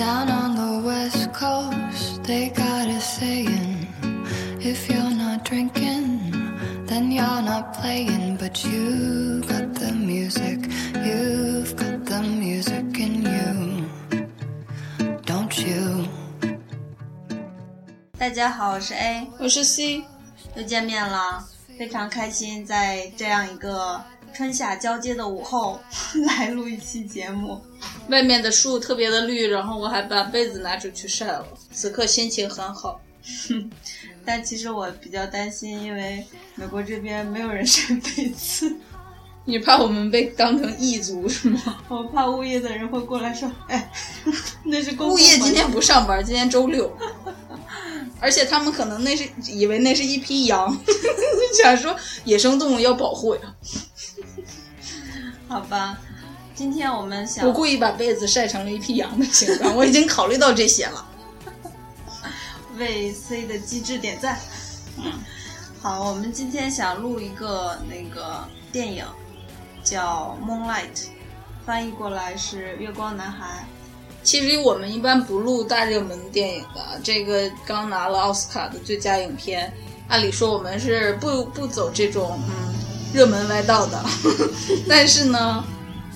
Down on the west coast, they got a saying if you're not drinking, then you're not playing. But you got the music, you've got the music in you, don't you? 大家好，我是 A，我是 C，又见面了，非常开心，在这样一个 春夏交接的午后 来录一期节目。外面的树特别的绿，然后我还把被子拿出去晒了，此刻心情很好。但其实我比较担心，因为美国这边没有人晒被子，你怕我们被当成异族是吗？我怕物业的人会过来说：“哎，那是公物业今天不上班，今天周六，而且他们可能那是以为那是一批羊，想说野生动物要保护呀。好吧。”今天我们想，我故意把被子晒成了一匹羊的形状，我已经考虑到这些了。为 C 的机智点赞。好，我们今天想录一个那个电影，叫《Moonlight》，翻译过来是《月光男孩其实我们一般不录大热门电影的，这个刚拿了奥斯卡的最佳影片，按理说我们是不不走这种嗯热门歪道的，但是呢，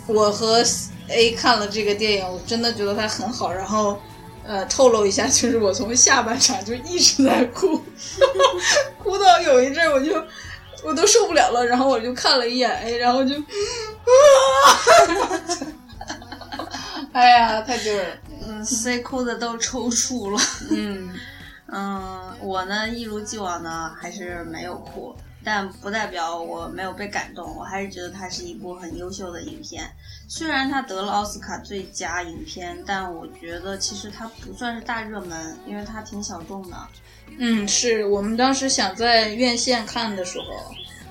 我和 A 看了这个电影，我真的觉得它很好，然后。呃，透露一下，就是我从下半场就一直在哭，哭到有一阵我就我都受不了了，然后我就看了一眼 A，然后就啊，哎呀，太丢人了。》。嗯，C 哭的都抽搐了。嗯，嗯，我呢一如既往呢还是没有哭，但不代表我没有被感动，我还是觉得它是一部很优秀的影片。虽然它得了奥斯卡最佳影片，但我觉得其实它不算是大热门，因为它挺小众的。嗯，是我们当时想在院线看的时候，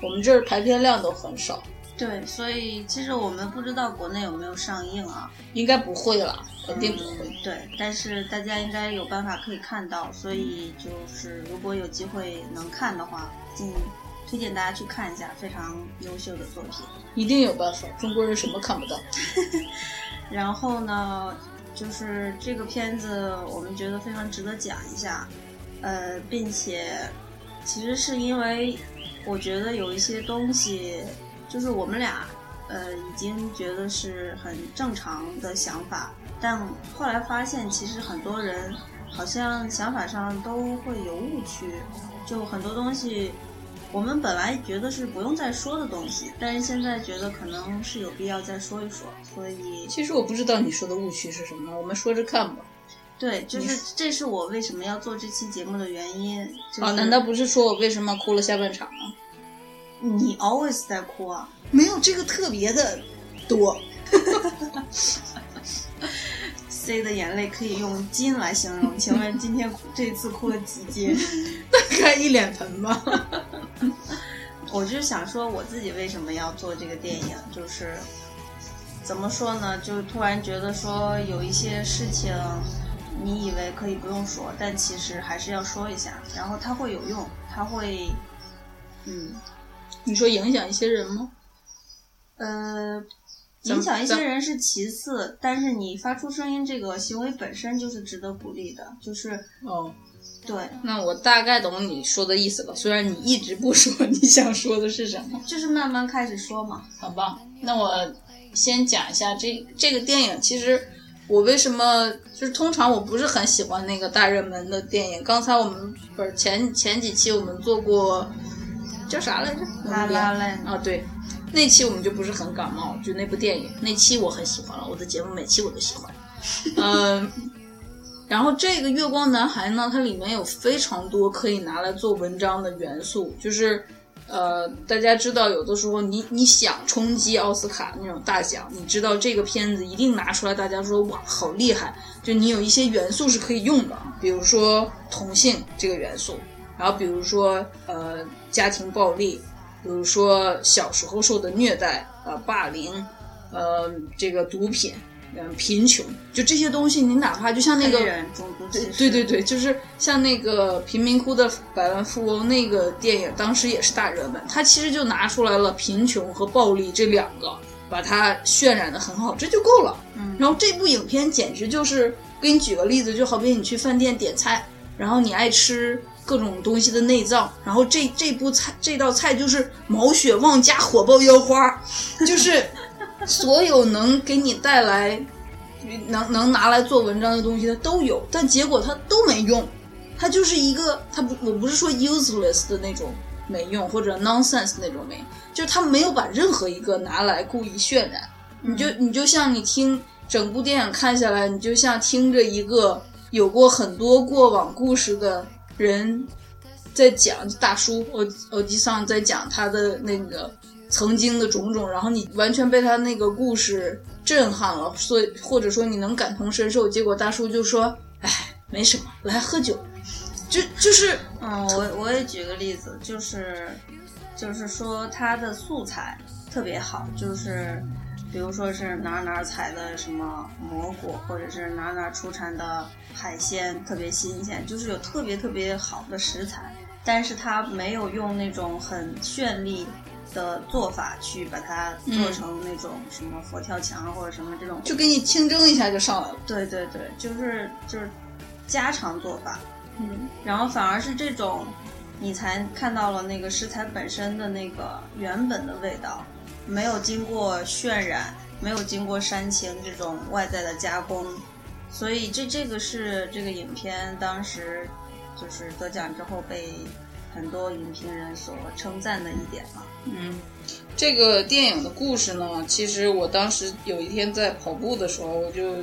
我们这儿排片量都很少，对，所以其实我们不知道国内有没有上映啊。应该不会了，肯定不会。对，但是大家应该有办法可以看到，所以就是如果有机会能看的话，尽推荐大家去看一下，非常优秀的作品。一定有办法，中国人什么看不到？然后呢，就是这个片子我们觉得非常值得讲一下，呃，并且其实是因为我觉得有一些东西，就是我们俩呃已经觉得是很正常的想法，但后来发现其实很多人好像想法上都会有误区，就很多东西。我们本来觉得是不用再说的东西，但是现在觉得可能是有必要再说一说，所以其实我不知道你说的误区是什么，我们说着看吧。对，就是这是我为什么要做这期节目的原因。就是、啊，难道不是说我为什么哭了下半场吗？你 always 在哭啊？没有这个特别的多。C 的眼泪可以用金来形容，请问今天这次哭了几斤？大概一脸盆吧。我就想说，我自己为什么要做这个电影，就是怎么说呢？就突然觉得说有一些事情，你以为可以不用说，但其实还是要说一下，然后它会有用，它会，嗯，你说影响一些人吗？呃。影响一些人是其次，但是你发出声音这个行为本身就是值得鼓励的，就是哦，对。那我大概懂你说的意思了，虽然你一直不说 你想说的是什么，就是慢慢开始说嘛。好吧，那我先讲一下这这个电影。其实我为什么就是通常我不是很喜欢那个大热门的电影。刚才我们不是前前几期我们做过叫啥来着？拉拉嘞啊，对。那期我们就不是很感冒，就那部电影，那期我很喜欢了，我的节目每期我都喜欢。嗯，然后这个《月光男孩》呢，它里面有非常多可以拿来做文章的元素，就是呃，大家知道，有的时候你你想冲击奥斯卡那种大奖，你知道这个片子一定拿出来，大家说哇好厉害，就你有一些元素是可以用的，比如说同性这个元素，然后比如说呃家庭暴力，比如说小时候受的虐待，呃霸凌，呃这个毒品，嗯贫穷，就这些东西，你哪怕就像那个对对对，就是像那个贫民窟的百万富翁那个电影，当时也是大热门。它其实就拿出来了贫穷和暴力这两个，把它渲染的很好，这就够了。嗯然后这部影片简直就是，给你举个例子，就好比你去饭店点菜，然后你爱吃各种东西的内脏，然后这这部菜这道菜就是毛血旺加火爆腰花，就是所有能给你带来能能拿来做文章的东西，它都有，但结果它都没用，它就是一个，它不，我不是说 useless 的那种没用，或者 nonsense 那种没用，就是它没有把任何一个拿来故意渲染，你就你就像你听整部电影看下来，你就像听着一个有过很多过往故事的人在讲大叔欧欧吉桑在讲他的那个曾经的种种，然后你完全被他那个故事震撼了，所以或者说你能感同身受，结果大叔就说：“哎，没什么，来喝酒。”就就是嗯，我我也举个例子，就是就是说他的素材特别好，就是比如说是哪儿哪儿采的什么蘑菇，或者是哪儿哪儿出产的海鲜特别新鲜，就是有特别特别好的食材，但是它没有用那种很绚丽的做法去把它做成那种什么佛跳墙啊或者什么这种，就给你清蒸一下就上来了。对对对，就是就是家常做法，嗯，然后反而是这种，你才看到了那个食材本身的那个原本的味道，没有经过渲染，没有经过煽情这种外在的加工，所以这这个是这个影片当时就是得奖之后被很多影评人所称赞的一点嘛。嗯，这个电影的故事呢，其实我当时有一天在跑步的时候，我就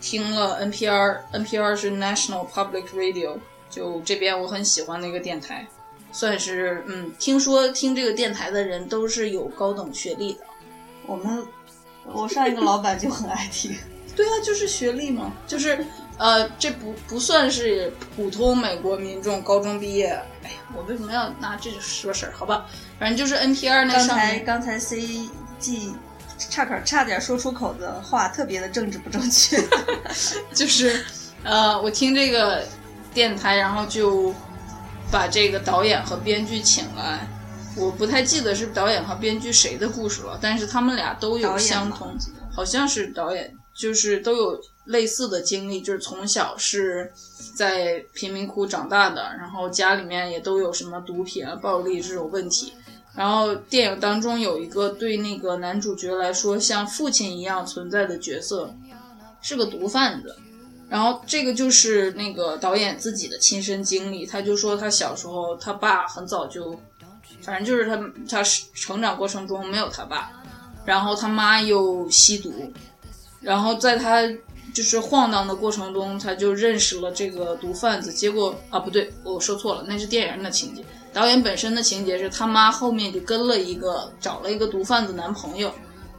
听了 NPR，NPR 是 National Public Radio，就这边我很喜欢的一个电台，算是嗯，听说听这个电台的人都是有高等学历的。我们我上一个老板就很爱听，对啊，就是学历嘛，就是呃，这不不算是普通美国民众高中毕业。哎呀，我为什么要拿这说事儿？好吧，反正就是 NPR 那刚上面。才刚才 CG 差点差点说出口的话特别的政治不正确。就是，呃，我听这个电台，然后就把这个导演和编剧请来。我不太记得是导演和编剧谁的故事了，但是他们俩都有相同，好像是导演，就是都有类似的经历，就是从小是在贫民窟长大的，然后家里面也都有什么毒品啊、暴力这种问题。然后电影当中有一个对那个男主角来说像父亲一样存在的角色，是个毒贩子。然后这个就是那个导演自己的亲身经历，他就说他小时候他爸很早就，反正就是他他成长过程中没有他爸，然后他妈又吸毒，然后在他就是晃荡的过程中，他就认识了这个毒贩子。结果啊，不对，我说错了，那是电影的情节。导演本身的情节是他妈后面就跟了一个找了一个毒贩子男朋友，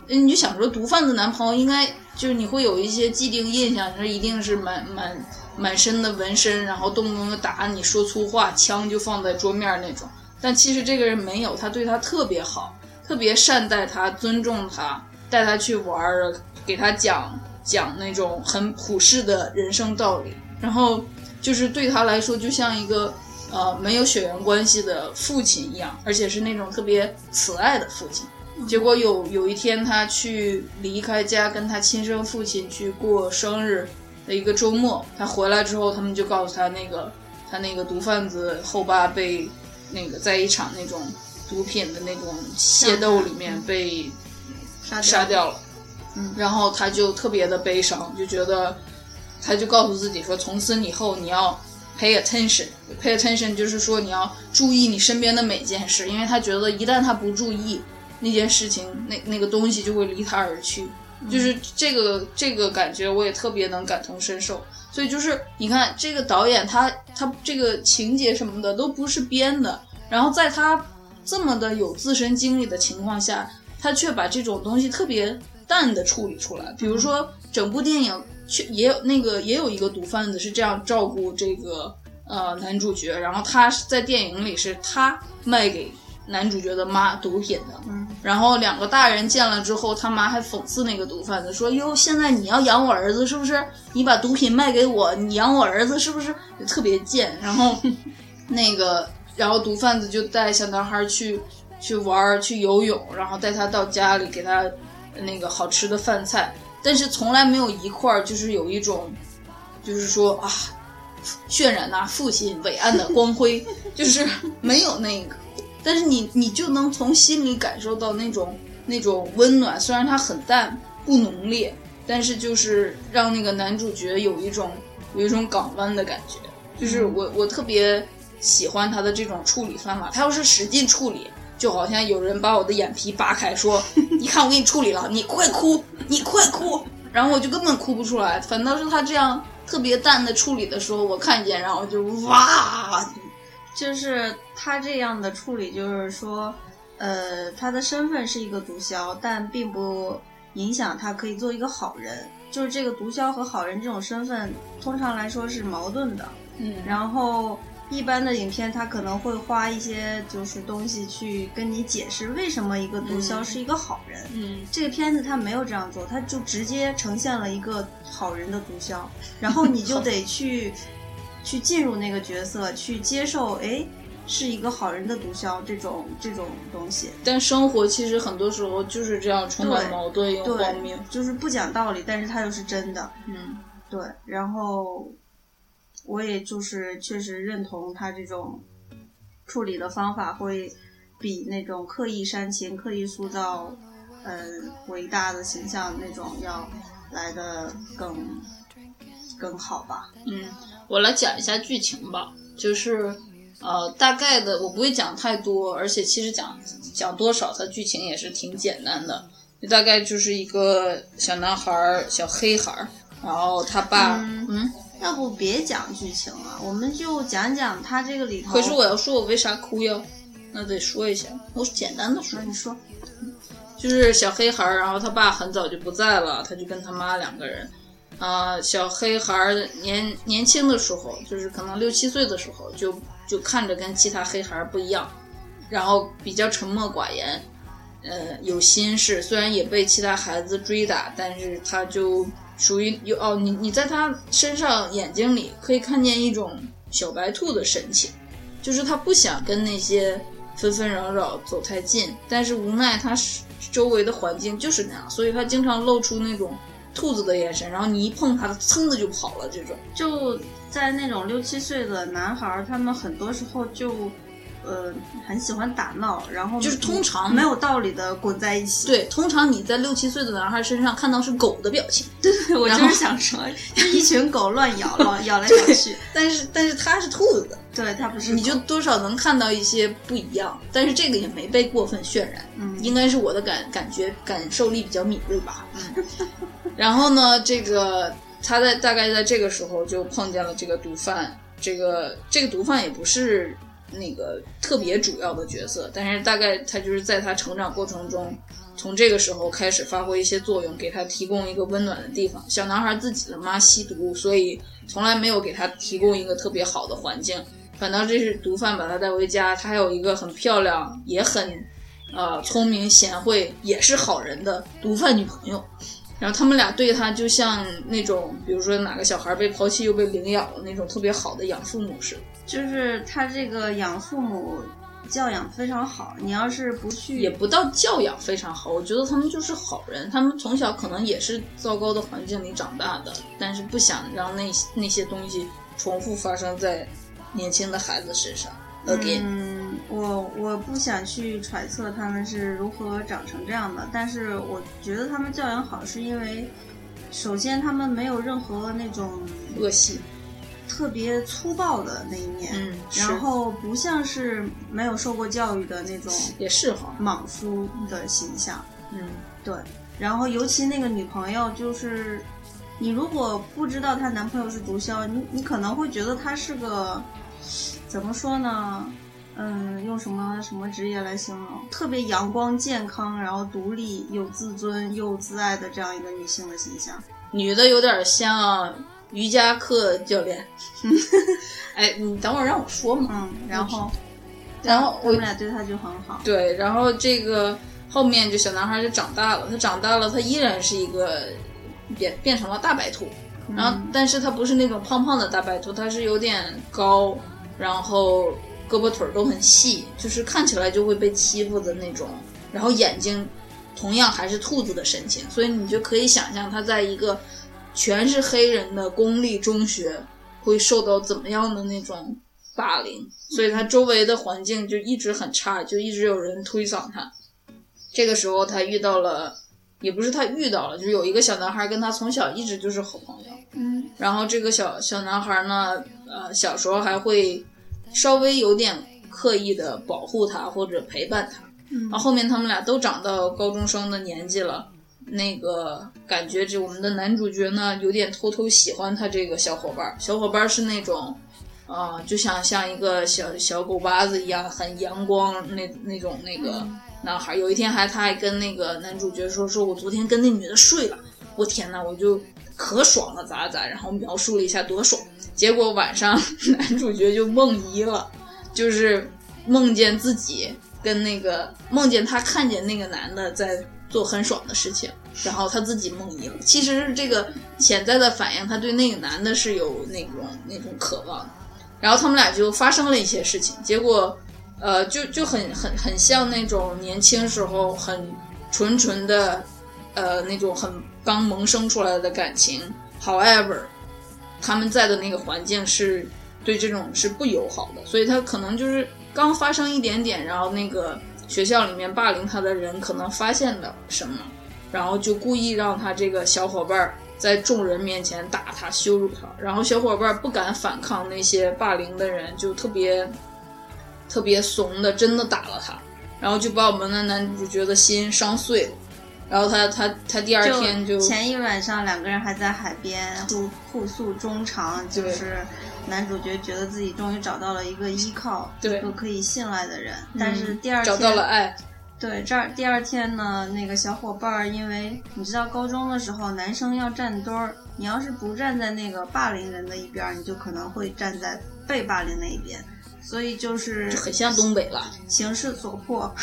你就想说毒贩子男朋友应该就是你会有一些既定印象，他一定是满满满身的纹身，然后动不动就打你说粗话，枪就放在桌面那种。但其实这个人没有，他对他特别好，特别善待他，尊重他，带他去玩儿，给他讲讲那种很普世的人生道理，然后就是对他来说就像一个呃没有血缘关系的父亲一样，而且是那种特别慈爱的父亲。结果有有一天，他去离开家，跟他亲生父亲去过生日的一个周末。他回来之后，他们就告诉他，那个他那个毒贩子后爸被那个在一场那种毒品的那种械斗里面被杀杀掉了。嗯然后他就特别的悲伤，就觉得，他就告诉自己说，从此以后你要 pay attention。pay attention 就是说你要注意你身边的每件事，因为他觉得一旦他不注意那件事情，那那个东西就会离他而去。就是这个这个感觉，我也特别能感同身受。所以就是你看这个导演他他这个情节什么的都不是编的，然后在他这么的有自身经历的情况下，他却把这种东西特别淡的处理出来。比如说，整部电影却也有那个也有一个毒贩子是这样照顾这个呃男主角，然后他是在电影里是他卖给男主角的妈毒品的，嗯然后两个大人见了之后，他妈还讽刺那个毒贩子说：“哟，现在你要养我儿子是不是？你把毒品卖给我，你养我儿子是不是？”就 特别贱。然后 那个，然后毒贩子就带小男孩去去玩儿、去游泳，然后带他到家里给他那个好吃的饭菜，但是从来没有一块儿就是有一种，就是说啊，渲染呐、父亲伟岸的光辉，就是没有那个。但是你你就能从心里感受到那种那种温暖，虽然它很淡不浓烈，但是就是让那个男主角有一种有一种港湾的感觉，就是我我特别喜欢他的这种处理方法。他要是使劲处理，就好像有人把我的眼皮扒开，说：“ 你看我给你处理了，你快哭，你快哭。”然后我就根本哭不出来，反倒是他这样特别淡的处理的时候，我看见，然后就哇，就是他这样的处理，就是说，呃，他的身份是一个毒枭，但并不影响他可以做一个好人。就是这个毒枭和好人这种身份，通常来说是矛盾的。嗯，然后一般的影片，他可能会花一些就是东西去跟你解释为什么一个毒枭是一个好人。嗯这个片子他没有这样做，他就直接呈现了一个好人的毒枭，然后你就得去去进入那个角色，去接受，哎，是一个好人的毒枭这种这种东西。但生活其实很多时候就是这样，充满矛盾又荒就是不讲道理，但是他又是真的。嗯对，然后我也就是确实认同他这种处理的方法，会比那种刻意煽情、刻意塑造呃伟大的形象那种要来的更更好吧。嗯，我来讲一下剧情吧，就是呃大概的，我不会讲太多，而且其实讲讲多少，它剧情也是挺简单的，就大概就是一个小男孩儿，小黑孩儿，然后他爸，嗯嗯，要不别讲剧情了，我们就讲讲他这个里头。可是我要说我为啥哭呀？那得说一下，我简单的说，你说，就是小黑孩儿，然后他爸很早就不在了，他就跟他妈两个人。啊、小黑孩儿年年轻的时候，就是可能六七岁的时候，就就看着跟其他黑孩儿不一样，然后比较沉默寡言，呃，有心事，虽然也被其他孩子追打，但是他就属于有哦，你你在他身上眼睛里可以看见一种小白兔的神情，就是他不想跟那些纷纷扰扰走太近，但是无奈他是周围的环境就是那样，所以他经常露出那种兔子的眼神，然后你一碰它，它噌的就跑了。这种就在那种六七岁的男孩，他们很多时候就。呃，很喜欢打闹，然后就是通常没有道理的滚在一起。对，通常你在六七岁的男孩身上看到是狗的表情，对，我然后就是想说，就一群狗乱咬，乱咬来咬去。但是但是它是兔子的，对，它不是你就多少能看到一些不一样，但是这个也没被过分渲染，嗯应该是我的感感觉感受力比较敏锐吧。嗯，然后呢，这个他在大概在这个时候就碰见了这个毒贩，这个这个毒贩也不是那个特别主要的角色，但是大概他就是在他成长过程中。从这个时候开始发挥一些作用，给他提供一个温暖的地方。小男孩自己的妈吸毒，所以从来没有给他提供一个特别好的环境，反倒这是毒贩把他带回家。他还有一个很漂亮，也很呃聪明贤惠，也是好人的毒贩女朋友。然后他们俩对他就像那种，比如说哪个小孩被抛弃又被领养了那种特别好的养父母似的。就是他这个养父母教养非常好。你要是不去，也不到教养非常好，我觉得他们就是好人。他们从小可能也是糟糕的环境里长大的，但是不想让那那些东西重复发生在年轻的孩子身上。Again，、嗯，我我不想去揣测他们是如何长成这样的，但是我觉得他们教养好，是因为首先他们没有任何那种恶习，特别粗暴的那一面，嗯然后不像是没有受过教育的那种 也是哈，莽夫的形象。嗯，对，然后尤其那个女朋友，就是你如果不知道她男朋友是毒枭，你你可能会觉得他是个怎么说呢？嗯，用什么什么职业来形容？特别阳光、健康，然后独立、有自尊又自爱的这样一个女性的形象。女的有点像瑜伽课教练。哎，你等会儿让我说嘛。嗯，然后，然后我他们俩对她就很好。对，然后这个后面就小男孩就长大了，他长大了，他依然是一个变变成了大白兔，然后但是他不是那种胖胖的大白兔，他是有点高，然后胳膊腿儿都很细，就是看起来就会被欺负的那种，然后眼睛同样还是兔子的神情，所以你就可以想象他在一个全是黑人的公立中学会受到怎么样的那种霸凌，所以他周围的环境就一直很差，就一直有人推搡他。这个时候他遇到了，也不是他遇到了，就是有一个小男孩跟他从小一直就是好朋友。嗯然后这个小小男孩呢，呃，小时候还会稍微有点刻意的保护他或者陪伴他。嗯然后后面他们俩都长到高中生的年纪了，那个感觉这我们的男主角呢，有点偷偷喜欢他这个小伙伴儿。小伙伴儿是那种，啊、就像像一个小小狗巴子一样，很阳光那那种那个男孩儿。有一天还他还跟那个男主角说，说我昨天跟那女的睡了，我天呐，我就可爽了，咋咋，然后描述了一下多爽。结果晚上 男主角就梦遗了，就是梦见自己跟那个梦见他看见那个男的在做很爽的事情，然后他自己梦遗了。其实是这个潜在的反应，他对那个男的是有那种那种渴望。然后他们俩就发生了一些事情，结果呃就就很很很像那种年轻时候很纯纯的呃那种很刚萌生出来的感情。However，他们在的那个环境是对这种是不友好的，所以他可能就是刚发生一点点，然后那个学校里面霸凌他的人可能发现了什么，然后就故意让他这个小伙伴在众人面前打他、羞辱他，然后小伙伴不敢反抗那些霸凌的人，就特别特别怂的，真的打了他，然后就把我们的男主角的心伤碎了。然后他他他第二天就前一晚上两个人还在海边互互诉衷肠，就是男主角觉得自己终于找到了一个依靠，对。一个可以信赖的人。但是第二天找到了爱，对，这儿第二天呢，那个小伙伴儿，因为你知道高中的时候男生要站堆儿，你要是不站在那个霸凌人的一边儿，你就可能会站在被霸凌那一边，所以就是很像东北了。形势所迫，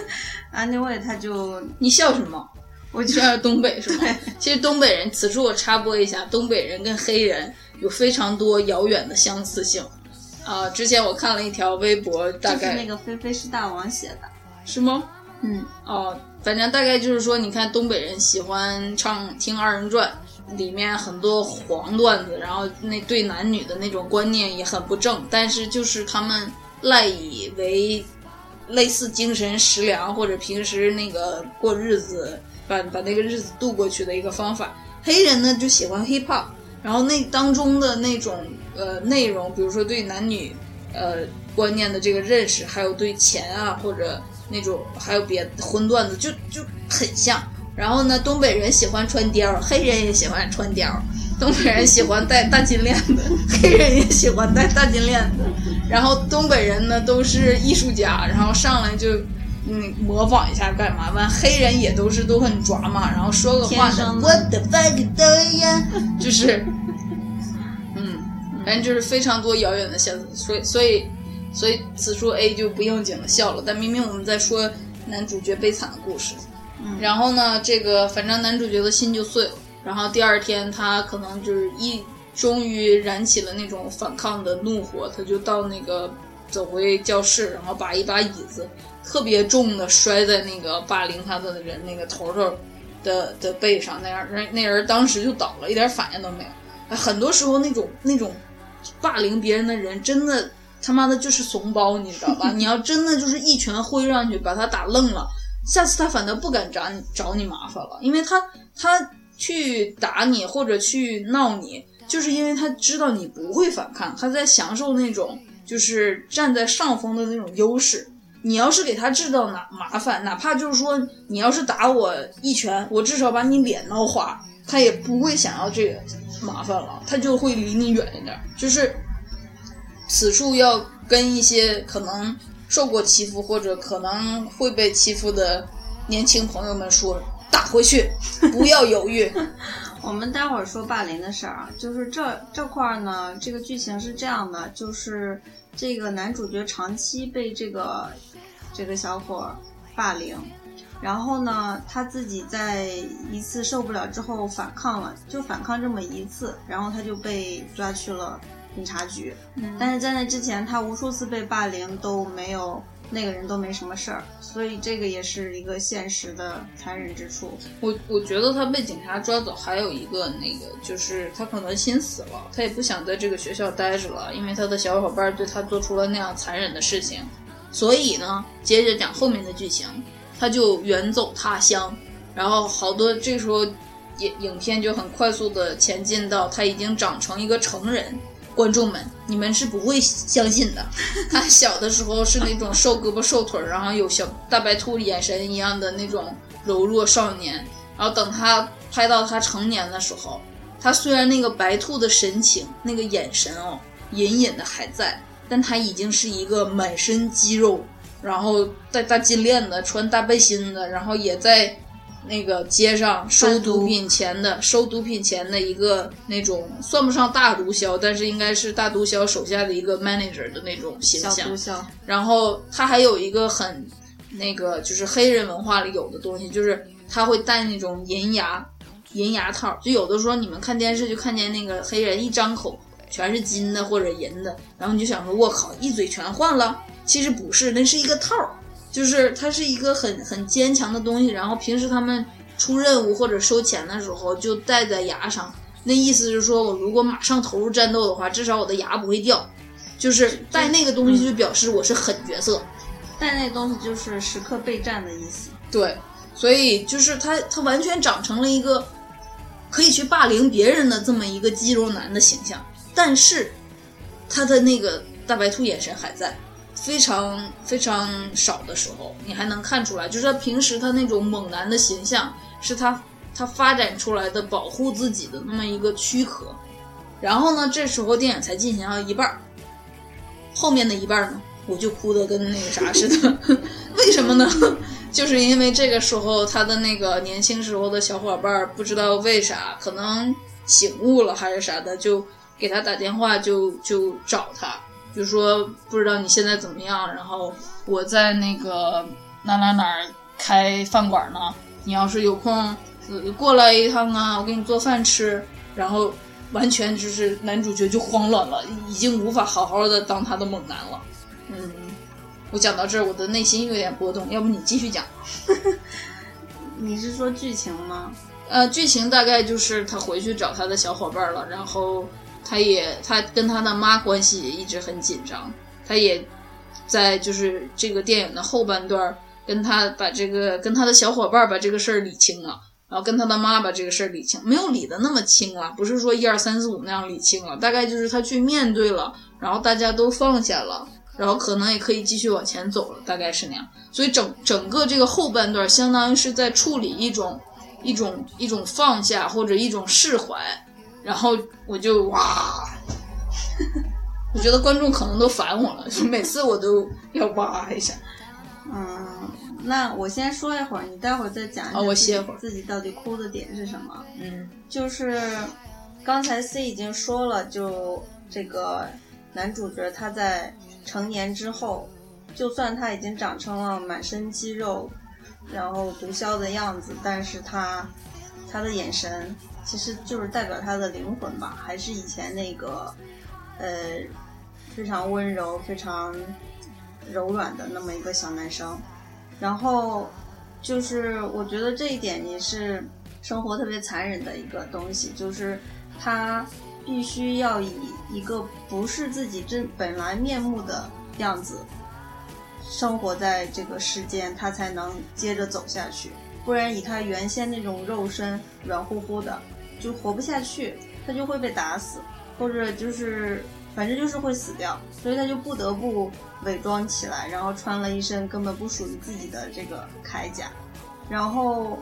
anyway 他就你笑什么？我就像是东北是吗？其实东北人，此处我插播一下，东北人跟黑人有非常多遥远的相似性。啊、之前我看了一条微博，大概是那个菲菲是大王写的，是吗？嗯，哦，反正大概就是说，你看东北人喜欢唱听二人转，里面很多黄段子，然后那对男女的那种观念也很不正，但是就是他们赖以为类似精神食粮或者平时那个过日子，把把那个日子度过去的一个方法。黑人呢就喜欢 hip hop，然后那当中的那种呃内容，比如说对男女呃观念的这个认识，还有对钱啊或者那种还有别荤段子，就就很像。然后呢，东北人喜欢穿貂，黑人也喜欢穿貂。东北人喜欢戴大金链子，黑人也喜欢戴大金链子。然后东北人呢都是艺术家，然后上来就嗯模仿一下干嘛？完黑人也都是都很抓嘛，然后说个话？就是嗯，反正就是非常多遥远的相似，所以所以所以此处 A 就不应景的笑了，但明明我们在说男主角悲惨的故事。嗯然后呢，这个反正男主角的心就碎了。然后第二天他可能就是一终于燃起了那种反抗的怒火，他就到那个走回教室，然后把一把椅子特别重的摔在那个霸凌他的人那个头头的的背上，那样人那人当时就倒了，一点反应都没有。很多时候那种那种霸凌别人的人，真的他妈的就是怂包，你知道吧？你要真的就是一拳挥上去把他打愣了。下次他反倒不敢找你找你麻烦了，因为他他去打你或者去闹你，就是因为他知道你不会反抗，他在享受那种就是站在上风的那种优势。你要是给他制造哪麻烦，哪怕就是说你要是打我一拳，我至少把你脸闹花，他也不会想要这个麻烦了，他就会离你远一点。就是此处要跟一些可能受过欺负或者可能会被欺负的年轻朋友们说：打回去，不要犹豫。我们待会儿说霸凌的事儿啊，就是这这块儿呢，这个剧情是这样的，就是这个男主角长期被这个这个小伙霸凌，然后呢，他自己在一次受不了之后反抗了，就反抗这么一次，然后他就被抓去了警察局。但是在那之前，他无数次被霸凌都没有那个人都没什么事儿，所以这个也是一个现实的残忍之处。我我觉得他被警察抓走，还有一个那个就是他可能心死了，他也不想在这个学校待着了，因为他的小伙伴对他做出了那样残忍的事情，所以呢，接着讲后面的剧情，他就远走他乡，然后好多这时候影影片就很快速的前进到他已经长成一个成人。观众们，你们是不会相信的。他小的时候是那种瘦胳膊瘦腿，然后有小大白兔眼神一样的那种柔弱少年。然后等他拍到他成年的时候，他虽然那个白兔的神情、那个眼神哦，隐隐的还在，但他已经是一个满身肌肉，然后戴大金链子、穿大背心的，然后也在那个街上收毒品钱的，收毒品钱的一个那种算不上大毒枭，但是应该是大毒枭手下的一个 manager 的那种形小象毒。枭，然后他还有一个很那个，就是黑人文化里有的东西，就是他会戴那种银牙银牙套。就有的时候你们看电视就看见那个黑人一张口全是金的或者银的，然后你就想说，我靠，一嘴全换了。其实不是，那是一个套儿，就是它是一个很很坚强的东西。然后平时他们出任务或者收钱的时候就戴在牙上，那意思是说我如果马上投入战斗的话，至少我的牙不会掉。就是戴那个东西就表示我是狠角色。但那东西就是时刻备战的意思。对，所以就是他，他完全长成了一个可以去霸凌别人的这么一个肌肉男的形象，但是他的那个大白兔眼神还在，非常非常少的时候，你还能看出来，就是他平时他那种猛男的形象，是他他发展出来的保护自己的那么一个躯壳。然后呢，这时候电影才进行到一半儿，后面的一半儿呢，我就哭的跟那个啥似的。为什么呢？就是因为这个时候他的那个年轻时候的小伙伴儿不知道为啥，可能醒悟了还是啥的，就给他打电话就就找他，就说不知道你现在怎么样，然后我在那个哪哪哪儿开饭馆呢，你要是有空呃过来一趟啊，我给你做饭吃，然后完全就是男主角就慌乱了，已经无法好好的当他的猛男了。嗯，我讲到这儿，我的内心有点波动，要不你继续讲。你是说剧情吗？呃，剧情大概就是他回去找他的小伙伴了，然后他也他跟他的妈关系也一直很紧张，他也在就是这个电影的后半段儿跟他把这个跟他的小伙伴把这个事儿理清了，然后跟他的妈把这个事儿理清，没有理的那么清了，不是说一二三四五那样理清了，大概就是他去面对了，然后大家都放下了。然后可能也可以继续往前走了，大概是那样。所以整整个这个后半段，相当于是在处理一种一种一种放下或者一种释怀。然后我就哇，我觉得观众可能都烦我了，就每次我都要哇一下。嗯，那我先说一会儿，你待会儿再讲一下哦我歇会儿自己到底哭的点是什么。嗯就是刚才 C 已经说了，就这个男主角他在成年之后，就算他已经长成了满身肌肉，然后毒枭的样子，但是他他的眼神其实就是代表他的灵魂吧，还是以前那个呃非常温柔、非常柔软的那么一个小男生。然后就是我觉得这一点也是生活特别残忍的一个东西，就是他必须要以一个不是自己真本来面目的样子生活在这个世间，他才能接着走下去。不然以他原先那种肉身软乎乎的，就活不下去，他就会被打死，或者就是反正就是会死掉，所以他就不得不伪装起来，然后穿了一身根本不属于自己的这个铠甲，然后，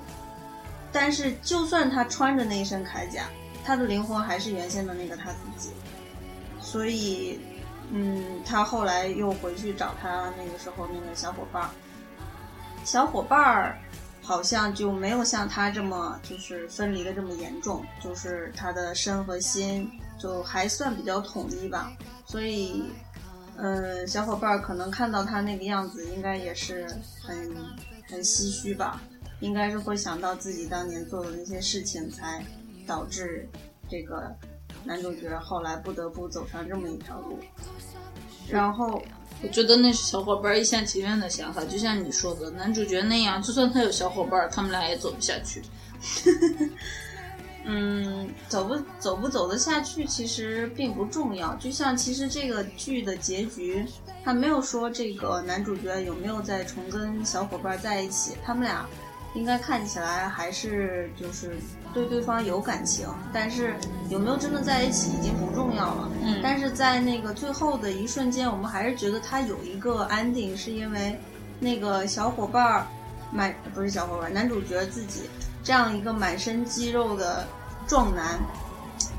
但是就算他穿着那一身铠甲，他的灵魂还是原先的那个他自己，所以嗯，他后来又回去找他那个时候那个小伙伴儿，小伙伴儿好像就没有像他这么就是分离的这么严重，就是他的身和心就还算比较统一吧。所以，嗯，小伙伴儿可能看到他那个样子，应该也是很很唏嘘吧，应该是会想到自己当年做的那些事情，才导致这个男主角后来不得不走上这么一条路。然后，我觉得那是小伙伴一厢情愿的想法，就像你说的，男主角那样，就算他有小伙伴，他们俩也走不下去。嗯，走不走不走得下去，其实并不重要。就像其实这个剧的结局，他没有说这个男主角有没有再重跟小伙伴在一起，他们俩应该看起来还是就是对对方有感情，但是有没有真的在一起已经不重要了。嗯但是在那个最后的一瞬间，我们还是觉得他有一个 ending，是因为那个小伙伴儿满不是小伙伴儿，男主角自己这样一个满身肌肉的壮男，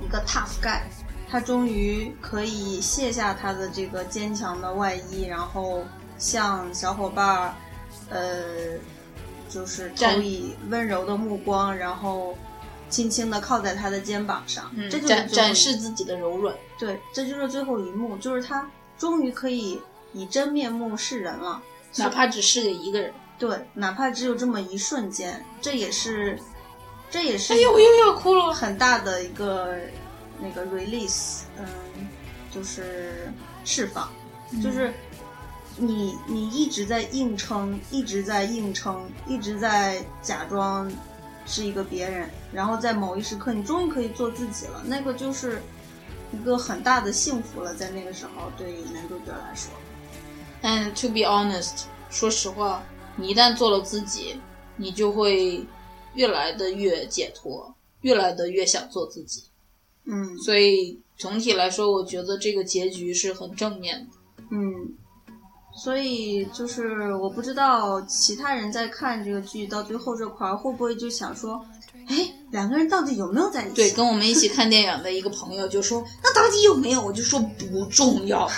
一个 tough guy，他终于可以卸下他的这个坚强的外衣，然后向小伙伴儿，呃，就是投以温柔的目光，然后轻轻地靠在他的肩膀上，嗯，这就是展示自己的柔软。对，这就是最后一幕，就是他终于可以以真面目示人了。哪怕只是给一个人。对，哪怕只有这么一瞬间，这也是，这也是哎呦，我又要哭了。很大的一个那个 release，嗯，就是释放，就是你你一直在硬撑，一直在硬撑，一直在假装是一个别人，然后在某一时刻，你终于可以做自己了，那个就是一个很大的幸福了，在那个时候对于男主角来说，但 to be honest，说实话，你一旦做了自己，你就会越来的越解脱，越来的越想做自己。嗯所以总体来说，我觉得这个结局是很正面的。嗯。所以就是我不知道其他人在看这个剧到最后这块儿会不会就想说，哎，两个人到底有没有在一起？对，跟我们一起看电影的一个朋友就说：“那到底有没有？”我就说不重要。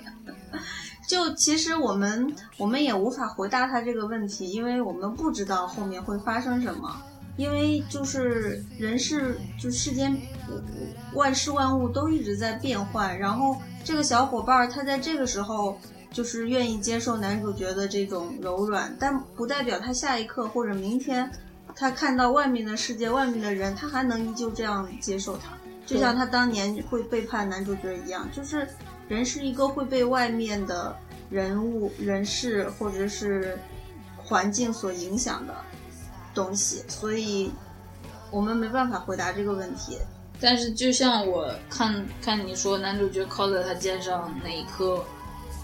就其实我们我们也无法回答他这个问题，因为我们不知道后面会发生什么。因为就是人世就世间万事万物都一直在变换，然后这个小伙伴儿他在这个时候就是愿意接受男主角的这种柔软，但不代表他下一刻或者明天他看到外面的世界、外面的人，他还能依旧这样接受他。就像他当年会背叛男主角一样，就是人是一个会被外面的人物、人事或者是环境所影响的东西，所以我们没办法回答这个问题。但是就像我看看你说男主角靠在他肩上那一刻，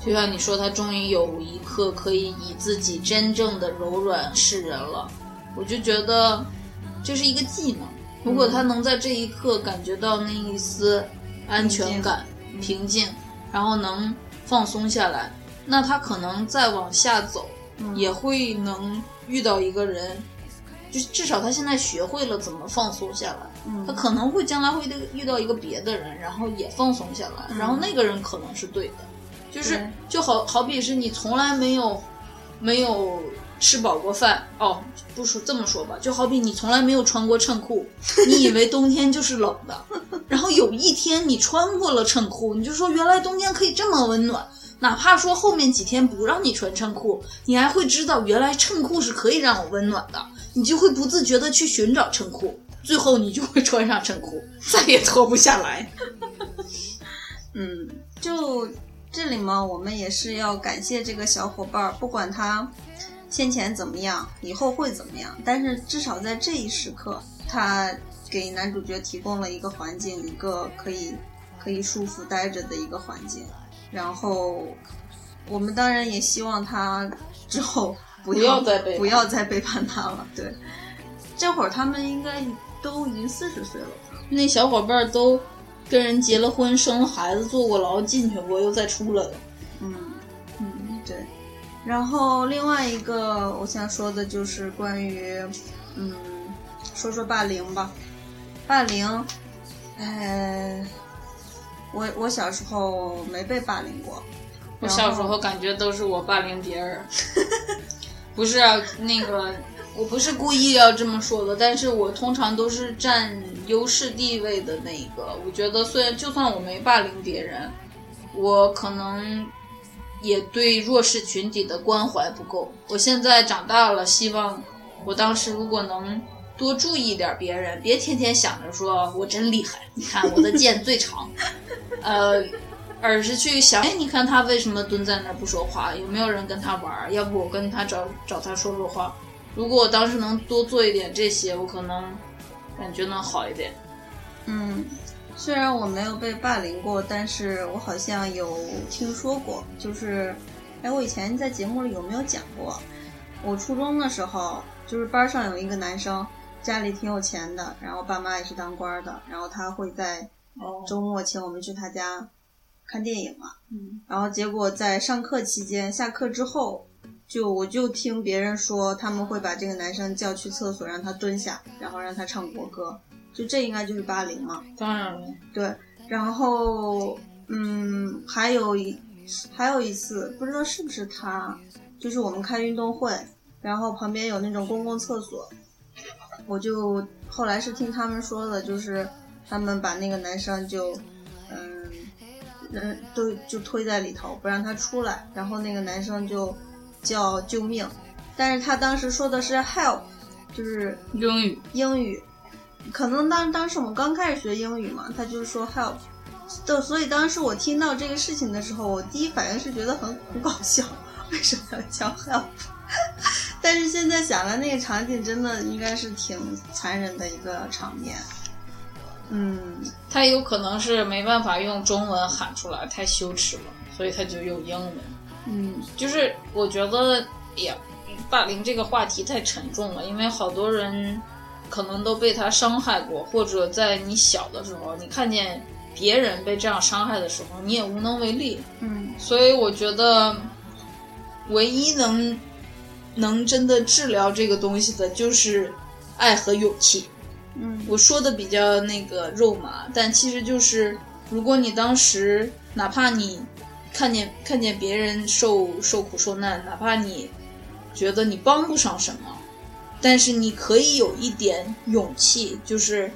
就像你说他终于有一刻可以以自己真正的柔软示人了，我就觉得这是一个技能。如果他能在这一刻感觉到那一丝安全感、平静，然后能放松下来，那他可能再往下走，嗯也会能遇到一个人，就至少他现在学会了怎么放松下来。嗯他可能会将来会遇到一个别的人，然后也放松下来，然后那个人可能是对的，就是就好好比是你从来没有没有吃饱过饭哦，不说这么说吧，就好比你从来没有穿过衬裤，你以为冬天就是冷的，然后有一天你穿过了衬裤，你就说原来冬天可以这么温暖。哪怕说后面几天不让你穿衬裤，你还会知道原来衬裤是可以让我温暖的，你就会不自觉的去寻找衬裤，最后你就会穿上衬裤，再也脱不下来。嗯，就这里嘛，我们也是要感谢这个小伙伴儿，不管他先前怎么样，以后会怎么样，但是至少在这一时刻，他给男主角提供了一个环境，一个可以可以舒服待着的一个环境。然后，我们当然也希望他之后不不要要再背不要再背叛他了。对，这会儿他们应该都已经四十岁了吧。那小伙伴都跟人结了婚，生了孩子，坐过牢，进去过，又再出来了。嗯，嗯，对。然后另外一个我想说的就是关于，嗯，说说霸凌吧。霸凌，呃，我我小时候没被霸凌过，我小时候感觉都是我霸凌别人，不是啊，那个我不是故意要这么说的，但是我通常都是占优势地位的那一个。我觉得虽然就算我没霸凌别人，我可能也对弱势群体的关怀不够。我现在长大了，希望我当时如果能多注意点别人，别天天想着说我真厉害，你看我的剑最长，呃。而是去想，哎，你看他为什么蹲在那儿不说话？有没有人跟他玩？要不我跟他找找他说说话。如果我当时能多做一点这些，我可能感觉能好一点。嗯，虽然我没有被霸凌过，但是我好像有听说过，就是，哎，我以前在节目里有没有讲过？我初中的时候，就是班上有一个男生，家里挺有钱的，然后爸妈也是当官的，然后他会在，周末请我们去他家看电影嘛。嗯，然后结果在上课期间，下课之后，就我就听别人说他们会把这个男生叫去厕所，让他蹲下，然后让他唱国歌，就这应该就是霸凌嘛。当然了，对，然后嗯，还有一还有一次，不知道是不是他，就是我们开运动会，然后旁边有那种公共厕所，我就后来是听他们说的，就是他们把那个男生就嗯嗯都就推在里头，不让他出来，然后那个男生就叫救命，但是他当时说的是 help，就是英语英语，可能当当时我们刚开始学英语嘛，他就说 help，都，所以当时我听到这个事情的时候，我第一反应是觉得很很搞笑，为什么要叫 help？但是现在想来，那个场景真的应该是挺残忍的一个场面。嗯，他有可能是没办法用中文喊出来，太羞耻了，所以他就用英文。嗯，就是我觉得也霸凌这个话题太沉重了，因为好多人可能都被他伤害过，或者在你小的时候，你看见别人被这样伤害的时候，你也无能为力。嗯，所以我觉得，唯一能能真的治疗这个东西的，就是爱和勇气。嗯，我说的比较那个肉麻，但其实就是，如果你当时哪怕你看见看见别人受受苦受难，哪怕你觉得你帮不上什么，但是你可以有一点勇气，就是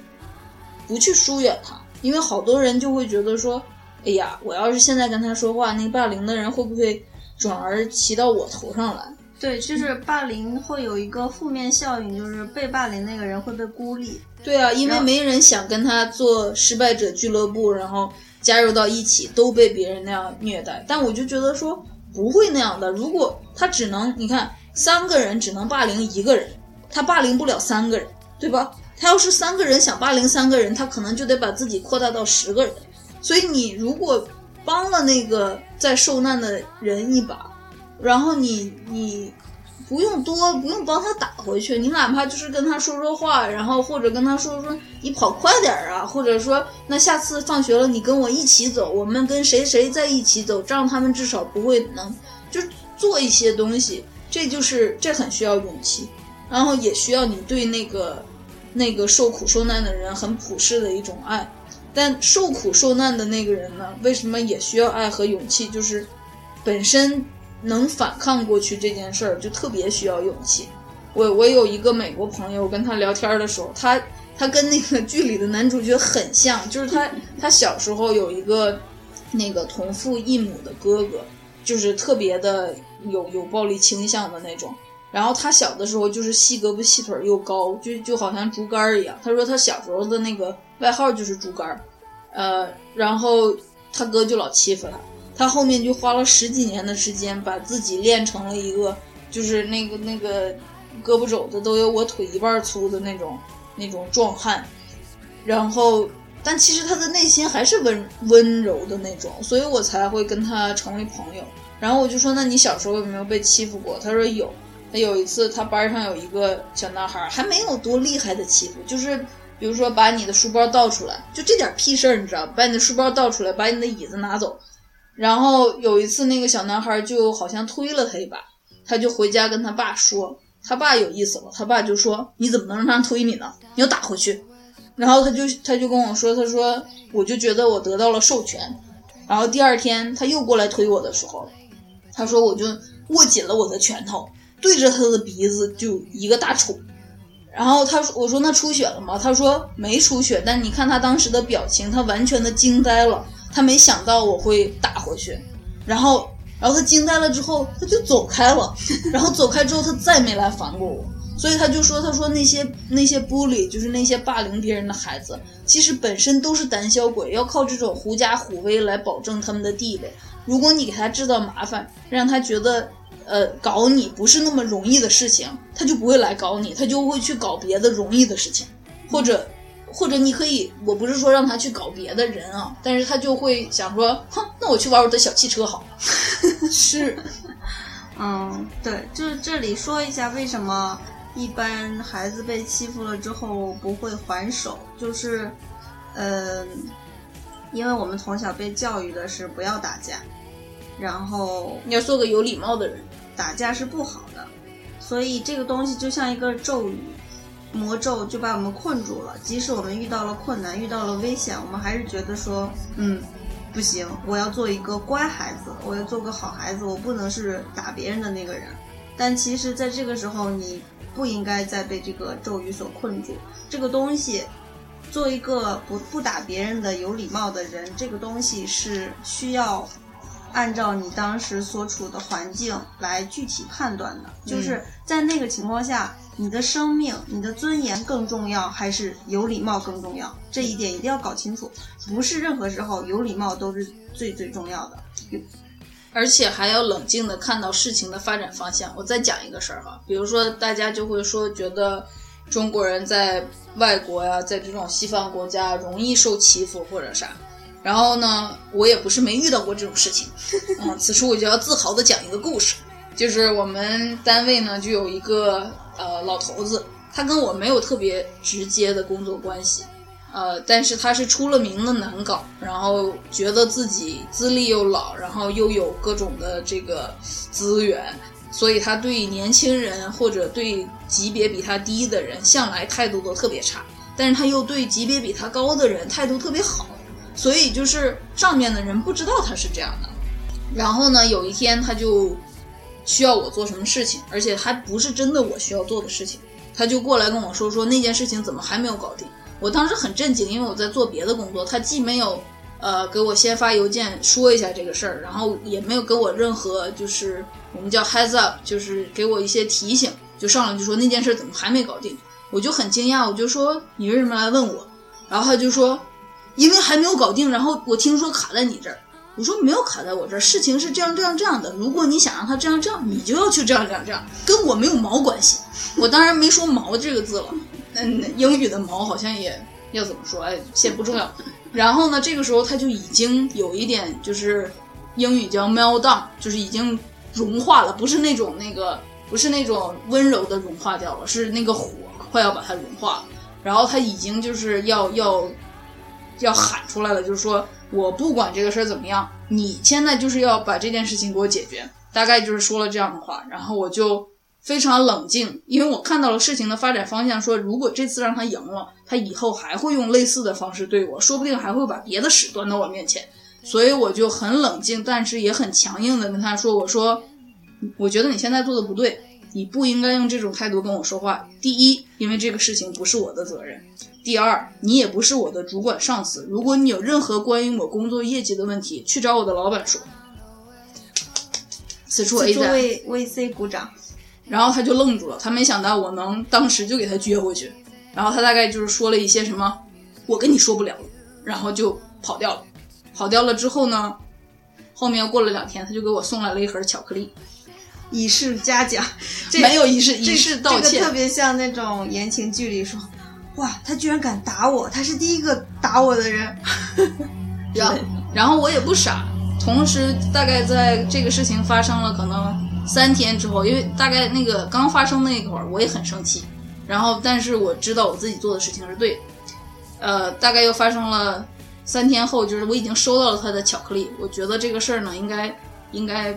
不去疏远他，因为好多人就会觉得说，哎呀，我要是现在跟他说话，那个霸凌的人会不会转而骑到我头上来？对，就是霸凌会有一个负面效应，就是被霸凌那个人会被孤立。对啊，因为没人想跟他做失败者俱乐部，然后加入到一起，都被别人那样虐待。但我就觉得说不会那样的，如果他只能，你看三个人只能霸凌一个人，他霸凌不了三个人，对吧？他要是三个人想霸凌三个人，他可能就得把自己扩大到十个人。所以你如果帮了那个在受难的人一把，然后你你不用多，不用帮他打回去，你哪怕就是跟他说说话，然后或者跟他说说你跑快点儿啊，或者说那下次放学了你跟我一起走，我们跟谁谁在一起走，这样他们至少不会能就做一些东西，这就是这很需要勇气，然后也需要你对那个那个受苦受难的人很朴实的一种爱。但受苦受难的那个人呢，为什么也需要爱和勇气？就是本身能反抗过去这件事儿，就特别需要勇气。我我有一个美国朋友，我跟他聊天的时候，他他跟那个剧里的男主角很像，就是他 他小时候有一个那个同父异母的哥哥，就是特别的有有暴力倾向的那种。然后他小的时候就是细胳膊细腿儿又高，就就好像竹竿儿一样。他说他小时候的那个外号就是竹竿儿，呃，然后他哥就老欺负他，他后面就花了十几年的时间把自己练成了一个就是那个那个胳膊肘子都有我腿一半粗的那种那种壮汉，然后但其实他的内心还是温温柔的那种，所以我才会跟他成为朋友。然后我就说，那你小时候有没有被欺负过？他说有。他有一次，他班上有一个小男孩，还没有多厉害的欺负，就是比如说把你的书包倒出来，就这点屁事儿，你知道？把你的书包倒出来，把你的椅子拿走。然后有一次，那个小男孩就好像推了他一把，他就回家跟他爸说，他爸有意思了，他爸就说：“你怎么能让他推你呢？你要打回去。”然后他就他就跟我说，他说我就觉得我得到了授权。然后第二天他又过来推我的时候，他说我就握紧了我的拳头，对着他的鼻子就一个大杵。然后他说我说那出血了吗？他说没出血，但你看他当时的表情，他完全的惊呆了，他没想到我会打回去。然后然后他惊呆了之后，他就走开了。然后走开之后，他再没来烦过我。所以他就说：“他说那些那些 bully，就是那些霸凌别人的孩子，其实本身都是胆小鬼，要靠这种狐假虎威来保证他们的地位。如果你给他制造麻烦，让他觉得呃搞你不是那么容易的事情，他就不会来搞你，他就会去搞别的容易的事情，或者或者你可以，我不是说让他去搞别的人啊，但是他就会想说，哼，那我去玩我的小汽车好了。是，嗯，对，就是这里说一下为什么。一般孩子被欺负了之后不会还手，就是，嗯，因为我们从小被教育的是不要打架，然后你要做个有礼貌的人，打架是不好的，所以这个东西就像一个咒语，魔咒就把我们困住了。即使我们遇到了困难，遇到了危险，我们还是觉得说，嗯，不行，我要做一个乖孩子，我要做个好孩子，我不能是打别人的那个人。但其实，在这个时候，你。不应该再被这个咒语所困住。这个东西，做一个不不打别人的有礼貌的人，这个东西是需要按照你当时所处的环境来具体判断的。就是在那个情况下，你的生命、你的尊严更重要，还是有礼貌更重要？这一点一定要搞清楚。不是任何时候有礼貌都是最最重要的。而且还要冷静的看到事情的发展方向。我再讲一个事儿哈，比如说大家就会说，觉得中国人在外国呀，在这种西方国家容易受欺负或者啥。然后呢，我也不是没遇到过这种事情。嗯，此处我就要自豪的讲一个故事，就是我们单位呢就有一个呃老头子，他跟我没有特别直接的工作关系。呃，但是他是出了名的难搞，然后觉得自己资历又老，然后又有各种的这个资源，所以他对年轻人或者对级别比他低的人，向来态度都特别差。但是他又对级别比他高的人态度特别好，所以就是上面的人不知道他是这样的。然后呢，有一天他就需要我做什么事情，而且还不是真的我需要做的事情，他就过来跟我说说那件事情怎么还没有搞定。我当时很震惊，因为我在做别的工作，他既没有，呃，给我先发邮件说一下这个事儿，然后也没有给我任何就是我们叫 heads up，就是给我一些提醒，就上来就说那件事怎么还没搞定，我就很惊讶，我就说你为什么来问我？然后他就说，因为还没有搞定，然后我听说卡在你这儿，我说没有卡在我这儿，事情是这样这样这样的，如果你想让他这样这样，你就要去这样这样这样，跟我没有毛关系，我当然没说毛这个字了。嗯，英语的毛好像也要怎么说？哎，先不重要。然后呢，这个时候他就已经有一点，就是英语叫 melt down，就是已经融化了，不是那种那个，不是那种温柔的融化掉了，是那个火快要把它融化了。然后他已经就是要要要喊出来了，就是说我不管这个事儿怎么样，你现在就是要把这件事情给我解决。大概就是说了这样的话，然后我就。非常冷静，因为我看到了事情的发展方向。说如果这次让他赢了，他以后还会用类似的方式对我，说不定还会把别的屎端到我面前。所以我就很冷静，但是也很强硬的跟他说：“我说，我觉得你现在做的不对，你不应该用这种态度跟我说话。第一，因为这个事情不是我的责任；第二，你也不是我的主管上司。如果你有任何关于我工作业绩的问题，去找我的老板说。”此处 A 在。为为 C 鼓掌。然后他就愣住了，他没想到我能当时就给他撅回去。然后他大概就是说了一些什么，我跟你说不了了，然后就跑掉了。跑掉了之后呢，后面过了两天，他就给我送来了一盒巧克力，以示嘉奖。没有以示以示道歉，这个特别像那种言情剧里说，哇，他居然敢打我，他是第一个打我的人。然后然后我也不傻，同时大概在这个事情发生了可能。三天之后，因为大概那个刚发生那一会儿，我也很生气。然后，但是我知道我自己做的事情是对的。呃，大概又发生了三天后，就是我已经收到了他的巧克力。我觉得这个事儿呢，应该应该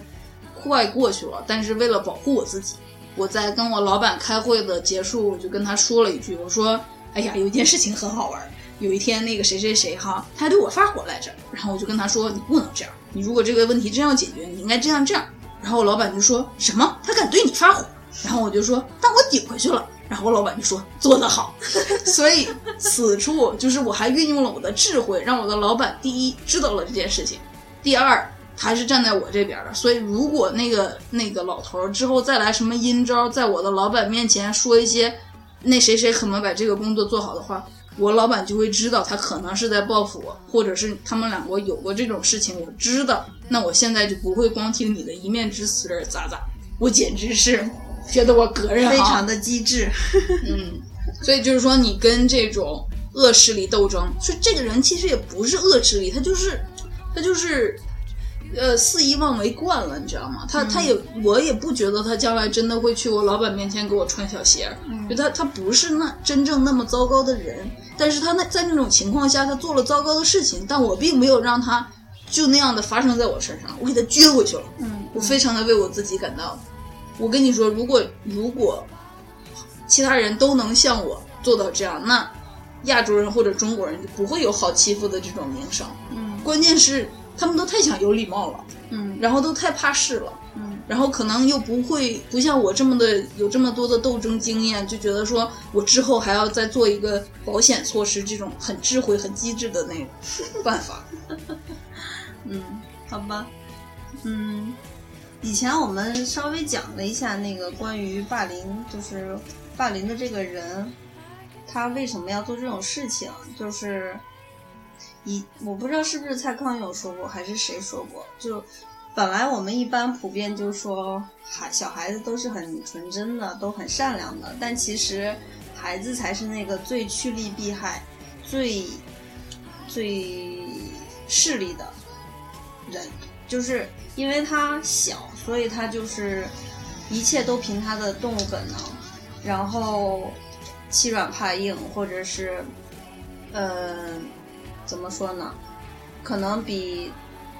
快过去了。但是为了保护我自己，我在跟我老板开会的结束，我就跟他说了一句：“我说哎呀，有一件事情很好玩儿。有一天，那个谁谁谁哈，他还对我发火来着。然后我就跟他说：“你不能这样，你如果这个问题真要解决，你应该这样这样。”然后我老板就说什么他敢对你发火？然后我就说：“但我顶回去了。”然后我老板就说：“做得好。”所以此处就是我还运用了我的智慧，让我的老板第一知道了这件事情，第二他是站在我这边的。所以如果那个那个老头儿之后再来什么阴招，在我的老板面前说一些那谁谁可能把这个工作做好的话，我老板就会知道他可能是在报复我，或者是他们两个有过这种事情，我知道。那我现在就不会光听你的一面之词而咋咋，我简直是觉得我个人非常的机智。嗯，所以就是说，你跟这种恶势力斗争，说这个人其实也不是恶势力，他就是他就是呃肆意妄为惯了，你知道吗？他他也我也不觉得他将来真的会去我老板面前给我穿小鞋儿，就他他不是那真正那么糟糕的人，但是他那在那种情况下，他做了糟糕的事情，但我并没有让他就那样的发生在我身上，我给他撅回去了。嗯，我非常的为我自己感到，我跟你说，如果如果其他人都能像我做到这样，那亚洲人或者中国人就不会有好欺负的这种名声。嗯关键是他们都太想有礼貌了，嗯。然后都太怕事了，嗯。然后可能又不会不像我这么的有这么多的斗争经验，就觉得说我之后还要再做一个保险措施，这种很智慧、很机智的那种办法。嗯，好吧，嗯，以前我们稍微讲了一下那个关于霸凌，就是霸凌的这个人，他为什么要做这种事情，就是以我不知道是不是蔡康永说过，还是谁说过，就本来我们一般普遍就说孩小孩子都是很纯真的，都很善良的，但其实孩子才是那个最趋利避害、最最势利的人，就是因为他小，所以他就是一切都凭他的动物本能，然后欺软怕硬，或者是，呃，怎么说呢？可能比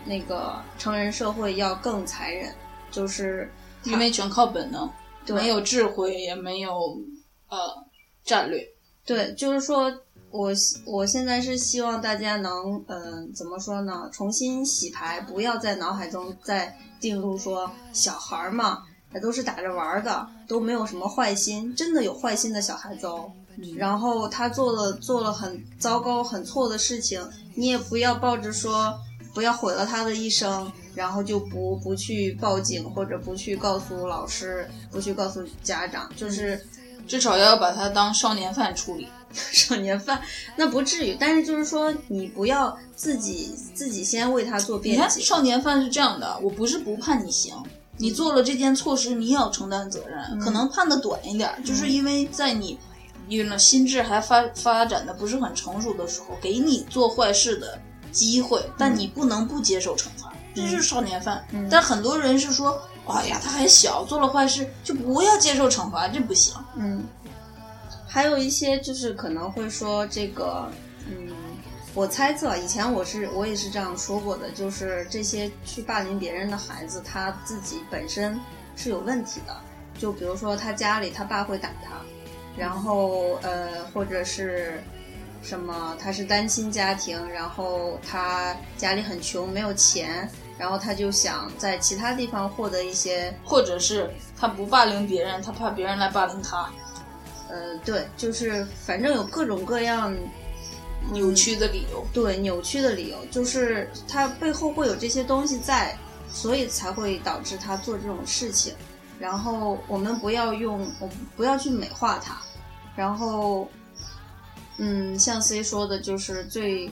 那个成人社会要更残忍，就是因为全靠本能，对没有智慧，也没有呃战略。对，就是说我我现在是希望大家能，嗯、怎么说呢？重新洗牌，不要在脑海中再定入说小孩儿嘛，那都是打着玩儿的，都没有什么坏心。真的有坏心的小孩子哦。然后他做了做了很糟糕、很错的事情，你也不要抱着说不要毁了他的一生，然后就不不去报警或者不去告诉老师，不去告诉家长，就是。至少要把他当少年犯处理。少年犯，那不至于，但是就是说，你不要自己自己先为他做你看，辩解。少年犯是这样的，我不是不判你刑，你做了这件错事，你也要承担责任，可能判的短一点，就是因为在你。因为呢，心智还发发展的不是很成熟的时候，给你做坏事的机会，但你不能不接受惩罚，这就是少年犯。但很多人是说，哎呀，他还小，做了坏事就不要接受惩罚，这不行。嗯，还有一些就是可能会说这个，嗯，我猜测以前我是我也是这样说过的，就是这些去霸凌别人的孩子，他自己本身是有问题的。就比如说他家里他爸会打他，然后呃，或者是什么他是单亲家庭，然后他家里很穷，没有钱，然后他就想在其他地方获得一些或者是他不霸凌别人，他怕别人来霸凌他，呃，对，就是反正有各种各样扭曲的理由。对扭曲的理由，就是他背后会有这些东西在，所以才会导致他做这种事情。然后我们不要用，我不要去美化他。然后，嗯，像 C 说的，就是最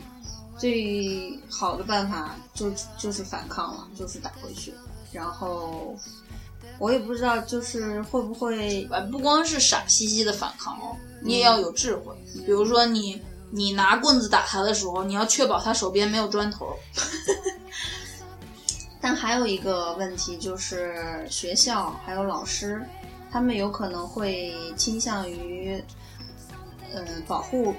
最好的办法就就是反抗了，就是打回去。然后我也不知道，就是会不会呃，不光是傻兮兮的反抗哦，你也要有智慧。比如说你你拿棍子打他的时候，你要确保他手边没有砖头。但还有一个问题就是，学校还有老师，他们有可能会倾向于，呃，保护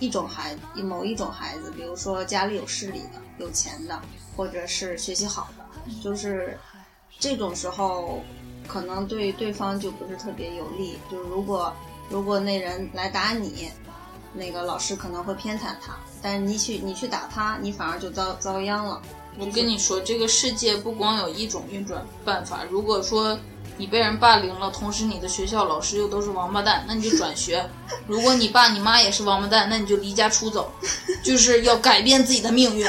一种孩某一种孩子，比如说家里有势力的、有钱的，或者是学习好的，就是这种时候，可能对对方就不是特别有利。就是如果如果那人来打你，那个老师可能会偏袒他，但是你去你去打他，你反而就遭遭殃了。我跟你说，这个世界不光有一种运转办法。如果说你被人霸凌了，同时你的学校老师又都是王八蛋，那你就转学；如果你爸你妈也是王八蛋，那你就离家出走，就是要改变自己的命运。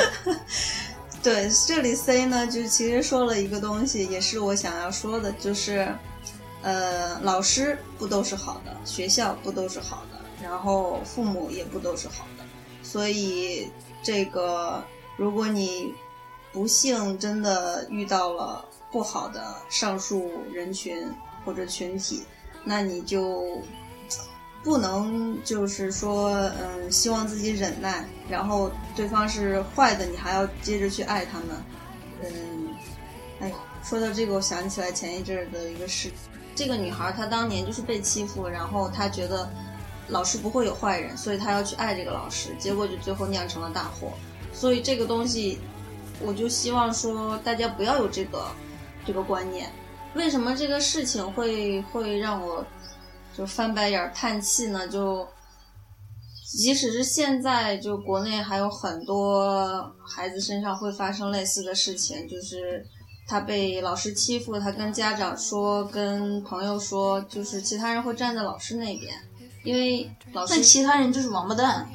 对，这里 C 呢，就其实说了一个东西，也是我想要说的，就是，呃，老师不都是好的，学校不都是好的，然后父母也不都是好的，所以这个，如果你不幸真的遇到了不好的上述人群或者群体，那你就不能就是说，嗯，希望自己忍耐，然后对方是坏的，你还要接着去爱他们，嗯，哎呀，说到这个，我想起来前一阵儿的一个事，这个女孩她当年就是被欺负，然后她觉得老师不会有坏人，所以她要去爱这个老师，结果就最后酿成了大祸。所以这个东西，我就希望说大家不要有这个这个观念。为什么这个事情会会让我就翻白眼儿叹气呢？就即使是现在，就国内还有很多孩子身上会发生类似的事情，就是他被老师欺负，他跟家长说，跟朋友说，就是其他人会站在老师那边，因为老师那其他人就是王八蛋。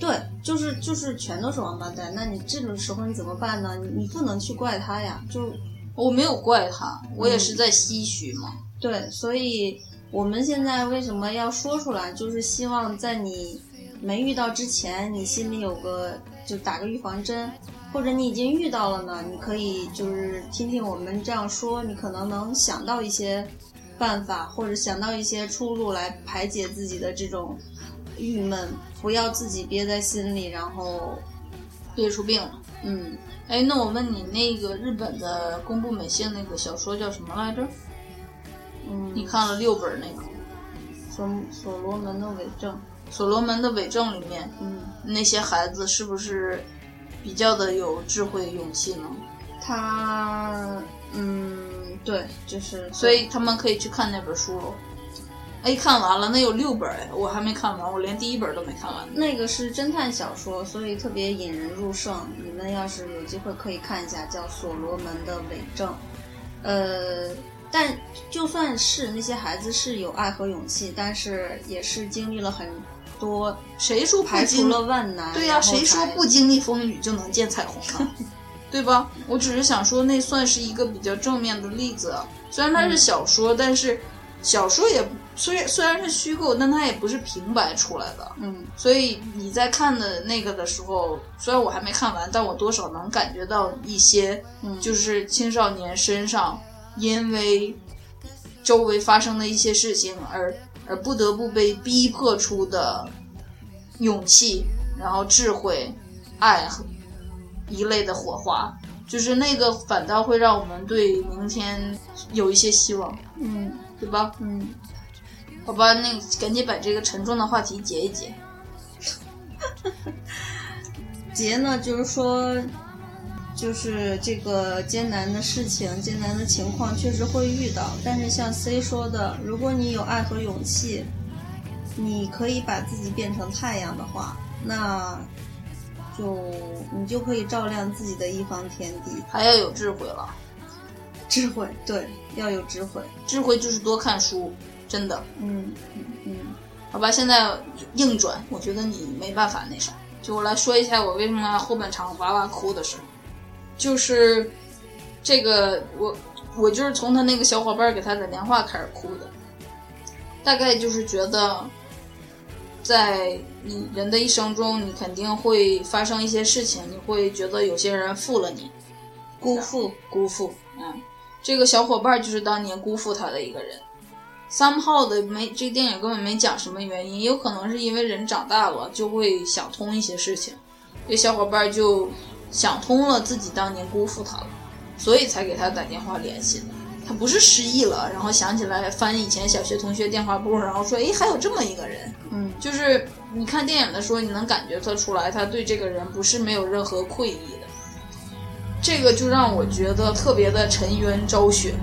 对，就是就是全都是王八蛋。那你这种时候你怎么办呢？你你不能去怪他呀，就我没有怪他，我也是在唏嘘嘛。对，所以我们现在为什么要说出来，就是希望在你没遇到之前，你心里有个就打个预防针，或者你已经遇到了呢，你可以就是听听我们这样说，你可能能想到一些办法，或者想到一些出路来排解自己的这种郁闷，不要自己憋在心里，然后憋出病了。嗯，哎，那我问你，那个日本的宫部美幸那个小说叫什么来着？嗯，你看了六本那个所所罗门的伪证，《所罗门的伪证》里面，嗯，那些孩子是不是比较的有智慧、勇气呢？他嗯，对，就是所以他们可以去看那本书喽。哎，看完了，那有六本哎，我还没看完，我连第一本都没看完。那个是侦探小说，所以特别引人入胜。你们要是有机会可以看一下，叫《所罗门的伪证》。呃，但就算是那些孩子是有爱和勇气，但是也是经历了很多，谁说排除了万难。对呀、谁说不经历风雨就能见彩虹呢？对吧？我只是想说，那算是一个比较正面的例子。虽然它是小说，但是小说也虽然虽然是虚构，但它也不是平白出来的。嗯。所以你在看的那个的时候，虽然我还没看完，但我多少能感觉到一些，嗯。就是青少年身上因为周围发生的一些事情而而不得不被逼迫出的勇气，然后智慧、爱和一类的火花，就是那个反倒会让我们对明天有一些希望，嗯。对吧？嗯，好吧，那赶紧把这个沉重的话题结一结。结呢，就是说，就是这个艰难的事情、艰难的情况确实会遇到，但是像 C 说的，如果你有爱和勇气，你可以把自己变成太阳的话，那就你就可以照亮自己的一方天地。还要有智慧了，智慧，对，要有智慧。智慧就是多看书，真的。嗯嗯嗯。好吧，现在硬转，我觉得你没办法那啥。就我来说一下我为什么后半场哇哇哭的事，就是这个我我就是从他那个小伙伴给他打电话开始哭的，大概就是觉得，在你人的一生中，你肯定会发生一些事情，你会觉得有些人负了你，辜负，辜负，嗯，这个小伙伴就是当年辜负他的一个人。Somehow 的没，这电影根本没讲什么原因，有可能是因为人长大了就会想通一些事情，这小伙伴就想通了自己当年辜负他了，所以才给他打电话联系的。他不是失忆了，然后想起来翻以前小学同学电话簿，然后说，哎，还有这么一个人，嗯就是你看电影的时候，你能感觉得出来，他对这个人不是没有任何愧意的。这个就让我觉得特别的沉冤昭雪。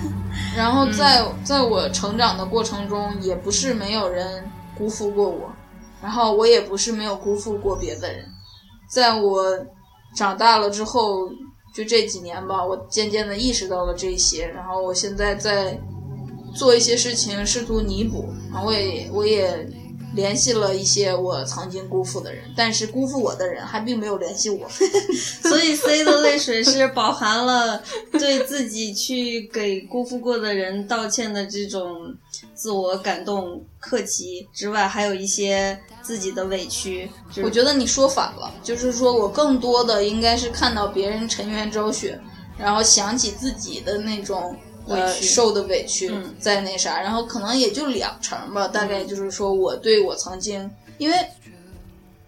然后在、在我成长的过程中，也不是没有人辜负过我，然后我也不是没有辜负过别的人，在我长大了之后，就这几年吧，我渐渐的意识到了这些，然后我现在在做一些事情，试图弥补，然后我也我也联系了一些我曾经辜负的人，但是辜负我的人还并没有联系我。所以 C 的泪水是饱含了对自己去给辜负过的人道歉的这种自我感动、客气之外，还有一些自己的委屈。就是我觉得你说反了，就是说我更多的应该是看到别人沉冤昭雪，然后想起自己的那种呃受的委屈嗯，在那啥，然后可能也就两成吧，大概就是说我对我曾经，因为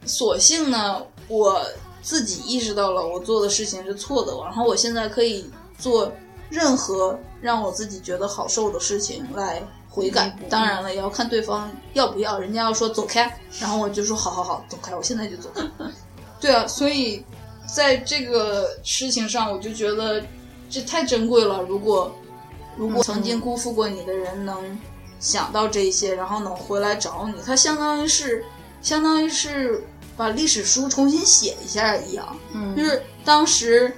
所幸呢，我自己意识到了我做的事情是错的，然后我现在可以做任何让我自己觉得好受的事情来悔改。当然了，也要看对方要不要，人家要说走开，然后我就说好好好，走开，我现在就走开。对啊，所以在这个事情上，我就觉得这太珍贵了。如果如果曾经辜负过你的人能想到这些，然后能回来找你，他相当于是相当于是把历史书重新写一下一样。嗯。就是当时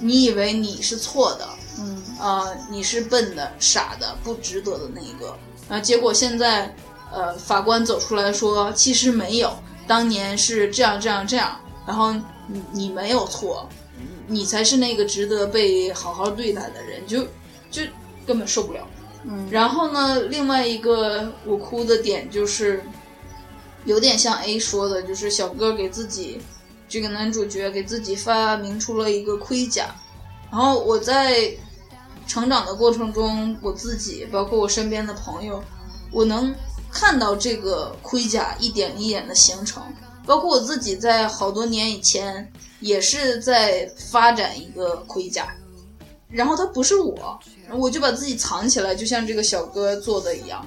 你以为你是错的，嗯。呃，你是笨的、傻的、不值得的那一个，然后结果现在，呃，法官走出来说，其实没有，当年是这样这样这样，然后你你没有错，你才是那个值得被好好对待的人，就就根本受不了。嗯然后呢，另外一个我哭的点就是，有点像 A 说的，就是小哥给自己这个男主角给自己发明出了一个盔甲，然后我在成长的过程中，我自己包括我身边的朋友，我能看到这个盔甲一点一点的形成，包括我自己在好多年以前也是在发展一个盔甲，然后他不是我，我就把自己藏起来，就像这个小哥做的一样。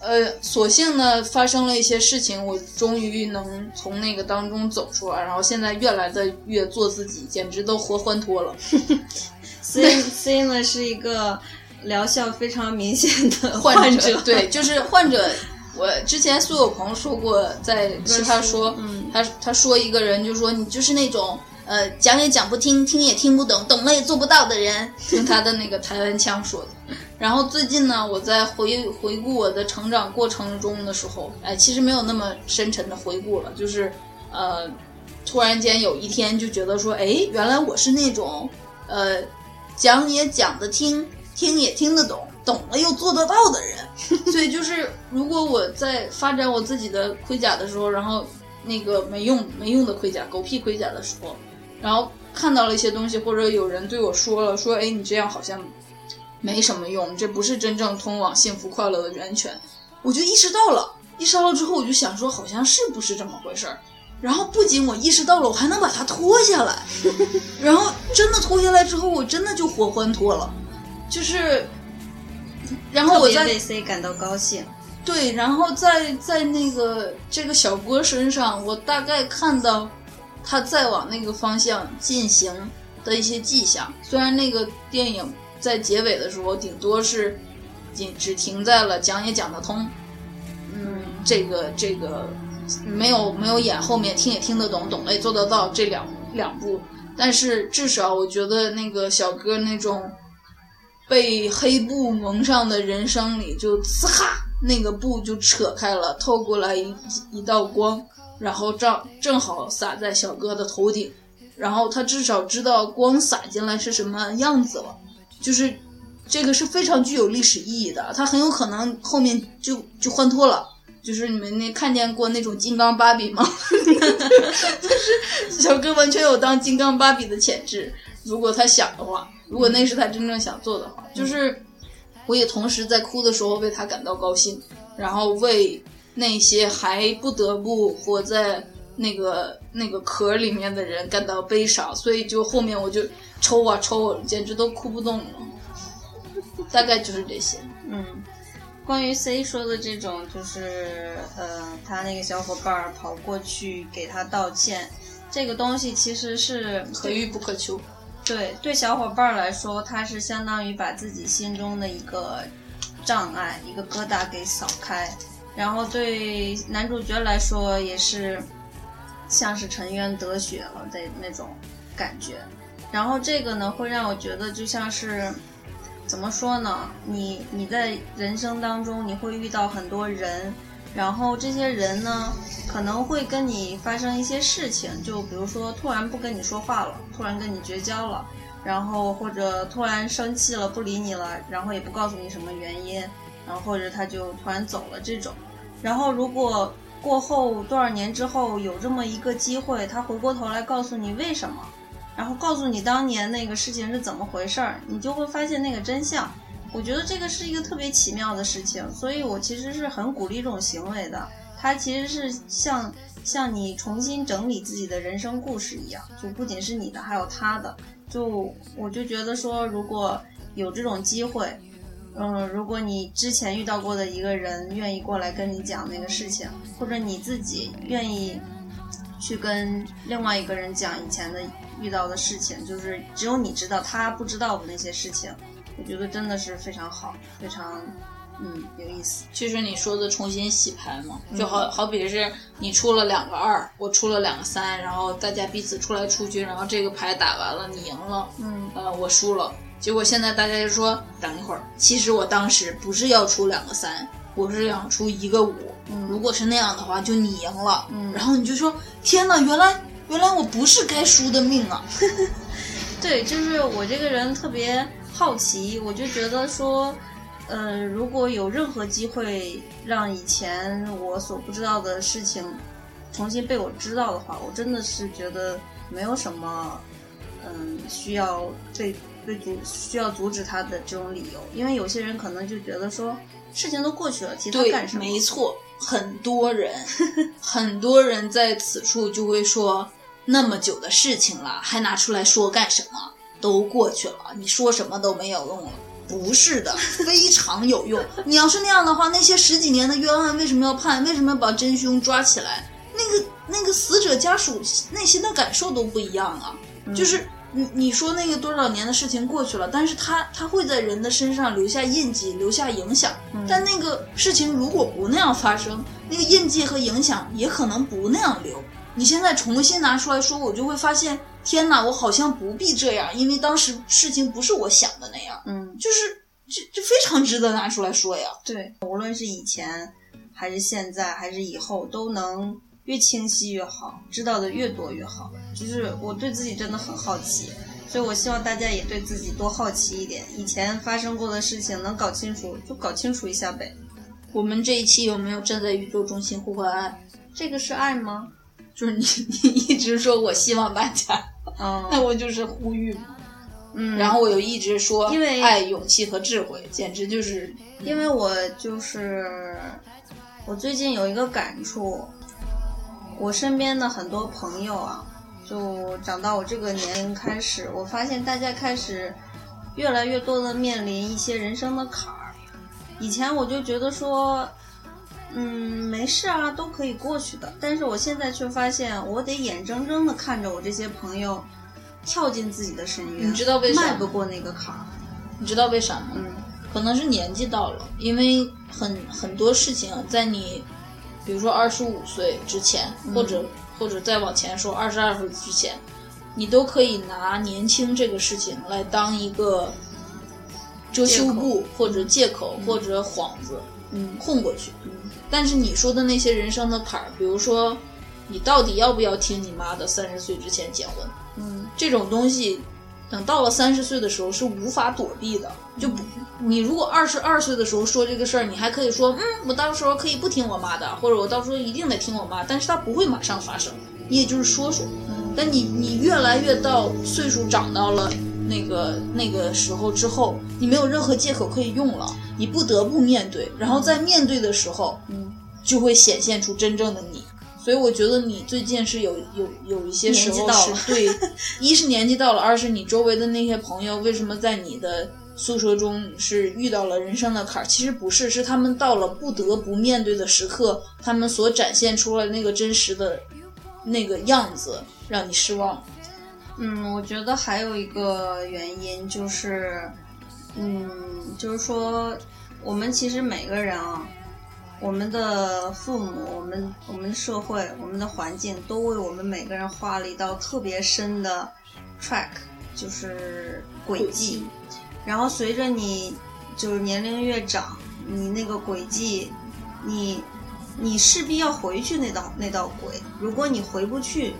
呃，所幸呢，发生了一些事情，我终于能从那个当中走出来，然后现在越来的越做自己，简直都活欢脱了。C C 呢是一个疗效非常明显的 患者，对，就是患者。我之前苏有朋说过，在奇葩说，嗯他他说一个人就说你就是那种呃讲也讲不听，听也听不懂，懂了也做不到的人，用他的那个台湾腔说的。然后最近呢，我在回回顾我的成长过程中的时候，哎，其实没有那么深沉的回顾了，就是呃，突然间有一天就觉得说，哎，原来我是那种呃讲也讲得听，听也听得懂，懂了又做得到的人。所以就是，如果我在发展我自己的盔甲的时候，然后那个没用没用的盔甲、狗屁盔甲的时候，然后看到了一些东西，或者有人对我说了，说，哎，你这样好像没什么用，这不是真正通往幸福快乐的源泉，我就意识到了。意识到了之后，我就想说，好像是不是这么回事儿？然后不仅我意识到了，我还能把它脱下来。然后真的脱下来之后，我真的就活欢脱了，就是，然后我在为 C 感到高兴。对，然后在在那个这个小哥身上，我大概看到他再往那个方向进行的一些迹象。虽然那个电影在结尾的时候，顶多是仅只停在了讲也讲得通，嗯，这个这个没有没有演后面听也听得懂，懂了也做得到这两两步。但是至少我觉得那个小哥那种被黑布蒙上的人生里，就呲哈，那个布就扯开了，透过来一一道光，然后正正好洒在小哥的头顶，然后他至少知道光洒进来是什么样子了，就是这个是非常具有历史意义的，他很有可能后面就就欢脱了。就是你们那看见过那种金刚芭比吗？就是小哥完全有当金刚芭比的潜质，如果他想的话，如果那是他真正想做的话，就是我也同时在哭的时候为他感到高兴，然后为那些还不得不活在那个那个壳里面的人感到悲伤，所以就后面我就抽啊抽，简直都哭不动了。大概就是这些。嗯，关于 C 说的这种，就是呃，他那个小伙伴跑过去给他道歉，这个东西其实是可遇不可求。对对小伙伴来说，他是相当于把自己心中的一个障碍、一个疙瘩给扫开。然后对男主角来说也是像是沉冤得雪了的那种感觉。然后这个呢，会让我觉得就像是怎么说呢？你你在人生当中你会遇到很多人，然后这些人呢可能会跟你发生一些事情，就比如说突然不跟你说话了，突然跟你绝交了，然后或者突然生气了不理你了，然后也不告诉你什么原因，然后或者他就突然走了这种。然后如果过后多少年之后有这么一个机会，他回过头来告诉你为什么，然后告诉你当年那个事情是怎么回事儿，你就会发现那个真相。我觉得这个是一个特别奇妙的事情，所以我其实是很鼓励这种行为的。它其实是像像你重新整理自己的人生故事一样，就不仅是你的，还有他的。就我就觉得说，如果有这种机会，嗯，如果你之前遇到过的一个人愿意过来跟你讲那个事情，或者你自己愿意去跟另外一个人讲以前的遇到的事情，就是只有你知道，他不知道的那些事情，我觉得真的是非常好，非常嗯有意思。就是你说的重新洗牌嘛，嗯就好好比是你出了两个二，我出了两个三，然后大家彼此出来出局，然后这个牌打完了，你赢了，嗯呃，我输了。结果现在大家就说等一会儿，其实我当时不是要出两个三，我是想出一个五。嗯如果是那样的话，就你赢了。嗯然后你就说天哪，原来原来我不是该输的命啊！对，就是我这个人特别好奇，我就觉得说，呃，如果有任何机会让以前我所不知道的事情重新被我知道的话，我真的是觉得没有什么，嗯，需要被被阻需要阻止他的这种理由，因为有些人可能就觉得说，事情都过去了，提它对干，什么？没 错，很多人，很多人在此处就会说，那么久的事情了，还拿出来说干什么？都过去了，你说什么都没有用了。不是的，非常有用。你要是那样的话，那些十几年的冤案为什么要判？为什么要把真凶抓起来？那个那个死者家属内心的感受都不一样啊。就是你你说那个多少年的事情过去了，但是他他会在人的身上留下印记，留下影响。但那个事情如果不那样发生，那个印记和影响也可能不那样留。你现在重新拿出来说，我就会发现，天哪，我好像不必这样，因为当时事情不是我想的那样，嗯，就是这这非常值得拿出来说呀。对，无论是以前还是现在还是以后，都能越清晰越好，知道的越多越好。就是我对自己真的很好奇，所以我希望大家也对自己多好奇一点，以前发生过的事情能搞清楚就搞清楚一下呗。我们这一期有没有站在宇宙中心呼唤爱？这个是爱吗？就是你你一直说我希望大家，嗯 那嗯我就是呼吁嘛。嗯，然后我又一直说，因为爱、勇气和智慧，简直就是因为我就是我最近有一个感触，我身边的很多朋友啊，就长到我这个年龄开始，我发现大家开始越来越多的面临一些人生的坎儿。以前我就觉得说，嗯，没事啊，都可以过去的。但是我现在却发现，我得眼睁睁的看着我这些朋友跳进自己的深渊，你知道为啥吗迈不过那个坎儿。你知道为啥吗？嗯可能是年纪到了，因为很很多事情在你，比如说二十五岁之前，嗯。或者或者再往前说二十二岁之前，你都可以拿年轻这个事情来当一个遮羞布或者借口或者幌子，嗯。混过去。但是你说的那些人生的坎儿，比如说你到底要不要听你妈的三十岁之前结婚，嗯。这种东西，等到了三十岁的时候是无法躲避的。就不，你如果二十二岁的时候说这个事儿，你还可以说，嗯，我到时候可以不听我妈的，或者我到时候一定得听我妈，但是它不会马上发生，你也就是说说。但你你越来越到岁数长到了那个那个时候之后，你没有任何借口可以用了，你不得不面对，然后在面对的时候，嗯，就会显现出真正的你。所以我觉得你最近是有有有一些时候年纪到了是对，一是年纪到了，二是你周围的那些朋友为什么在你的宿舍中是遇到了人生的坎儿？其实不是，是他们到了不得不面对的时刻，他们所展现出了那个真实的那个样子，让你失望。嗯，我觉得还有一个原因就是，嗯，就是说，我们其实每个人啊，我们的父母、我们我们的社会、我们的环境，都为我们每个人画了一道特别深的 track，就是轨迹。然后随着你就是年龄越长，你那个轨迹，你你势必要回去那道那道轨。如果你回不去，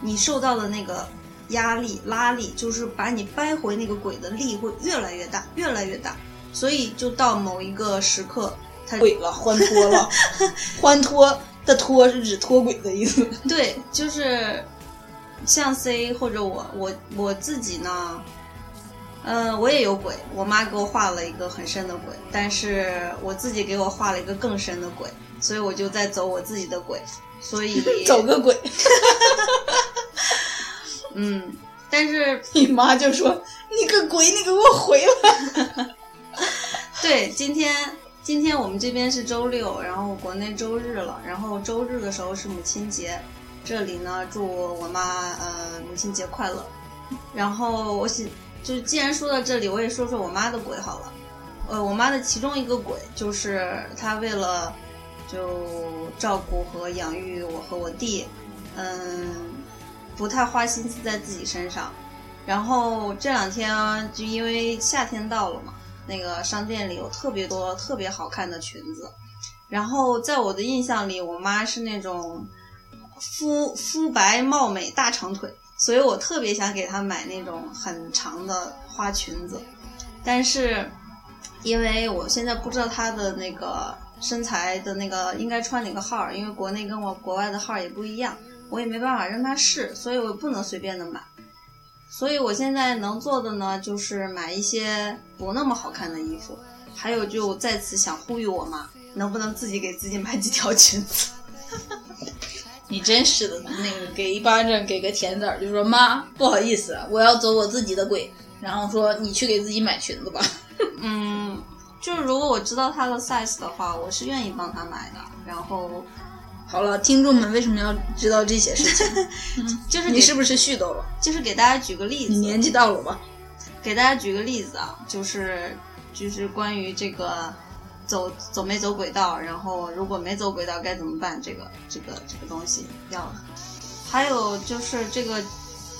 你受到的那个压力拉力，就是把你掰回那个轨的力会越来越大，越来越大。所以就到某一个时刻，它轨了，欢脱了，欢脱的脱是指脱轨的意思。对，就是像 C 或者我我我自己呢，嗯、我也有鬼，我妈给我画了一个很深的鬼，但是我自己给我画了一个更深的鬼，所以我就在走我自己的鬼，所以 走个鬼！嗯，但是你妈就说：“你个鬼，你给我回来 对，今天今天我们这边是周六，然后国内周日了，然后周日的时候是母亲节，这里呢祝我妈呃母亲节快乐。然后我想，就既然说到这里，我也说说我妈的鬼好了。呃，我妈的其中一个鬼就是她为了就照顾和养育我和我弟，嗯，不太花心思在自己身上。然后这两天就因为夏天到了嘛，那个商店里有特别多特别好看的裙子。然后在我的印象里，我妈是那种肤肤白貌美大长腿，所以我特别想给她买那种很长的花裙子。但是因为我现在不知道她的那个身材的那个应该穿哪个号，因为国内跟我国外的号也不一样，我也没办法让她试，所以我不能随便的买。所以我现在能做的呢，就是买一些不那么好看的衣服，还有就在此想呼吁我妈，能不能自己给自己买几条裙子？！”你真是的，那个给一巴掌，给个甜枣，就说：“妈，不好意思，我要走我自己的轨。”然后说：“你去给自己买裙子吧。嗯，就是如果我知道她的 size 的话，我是愿意帮她买的。然后”好了，听众们为什么要知道这些事情？就是你是不是絮叨了？就是给大家举个例子，你年纪到了吧？给大家举个例子啊，就是就是关于这个走走没走轨道，然后如果没走轨道该怎么办？这个这个这个东西要，还有就是这个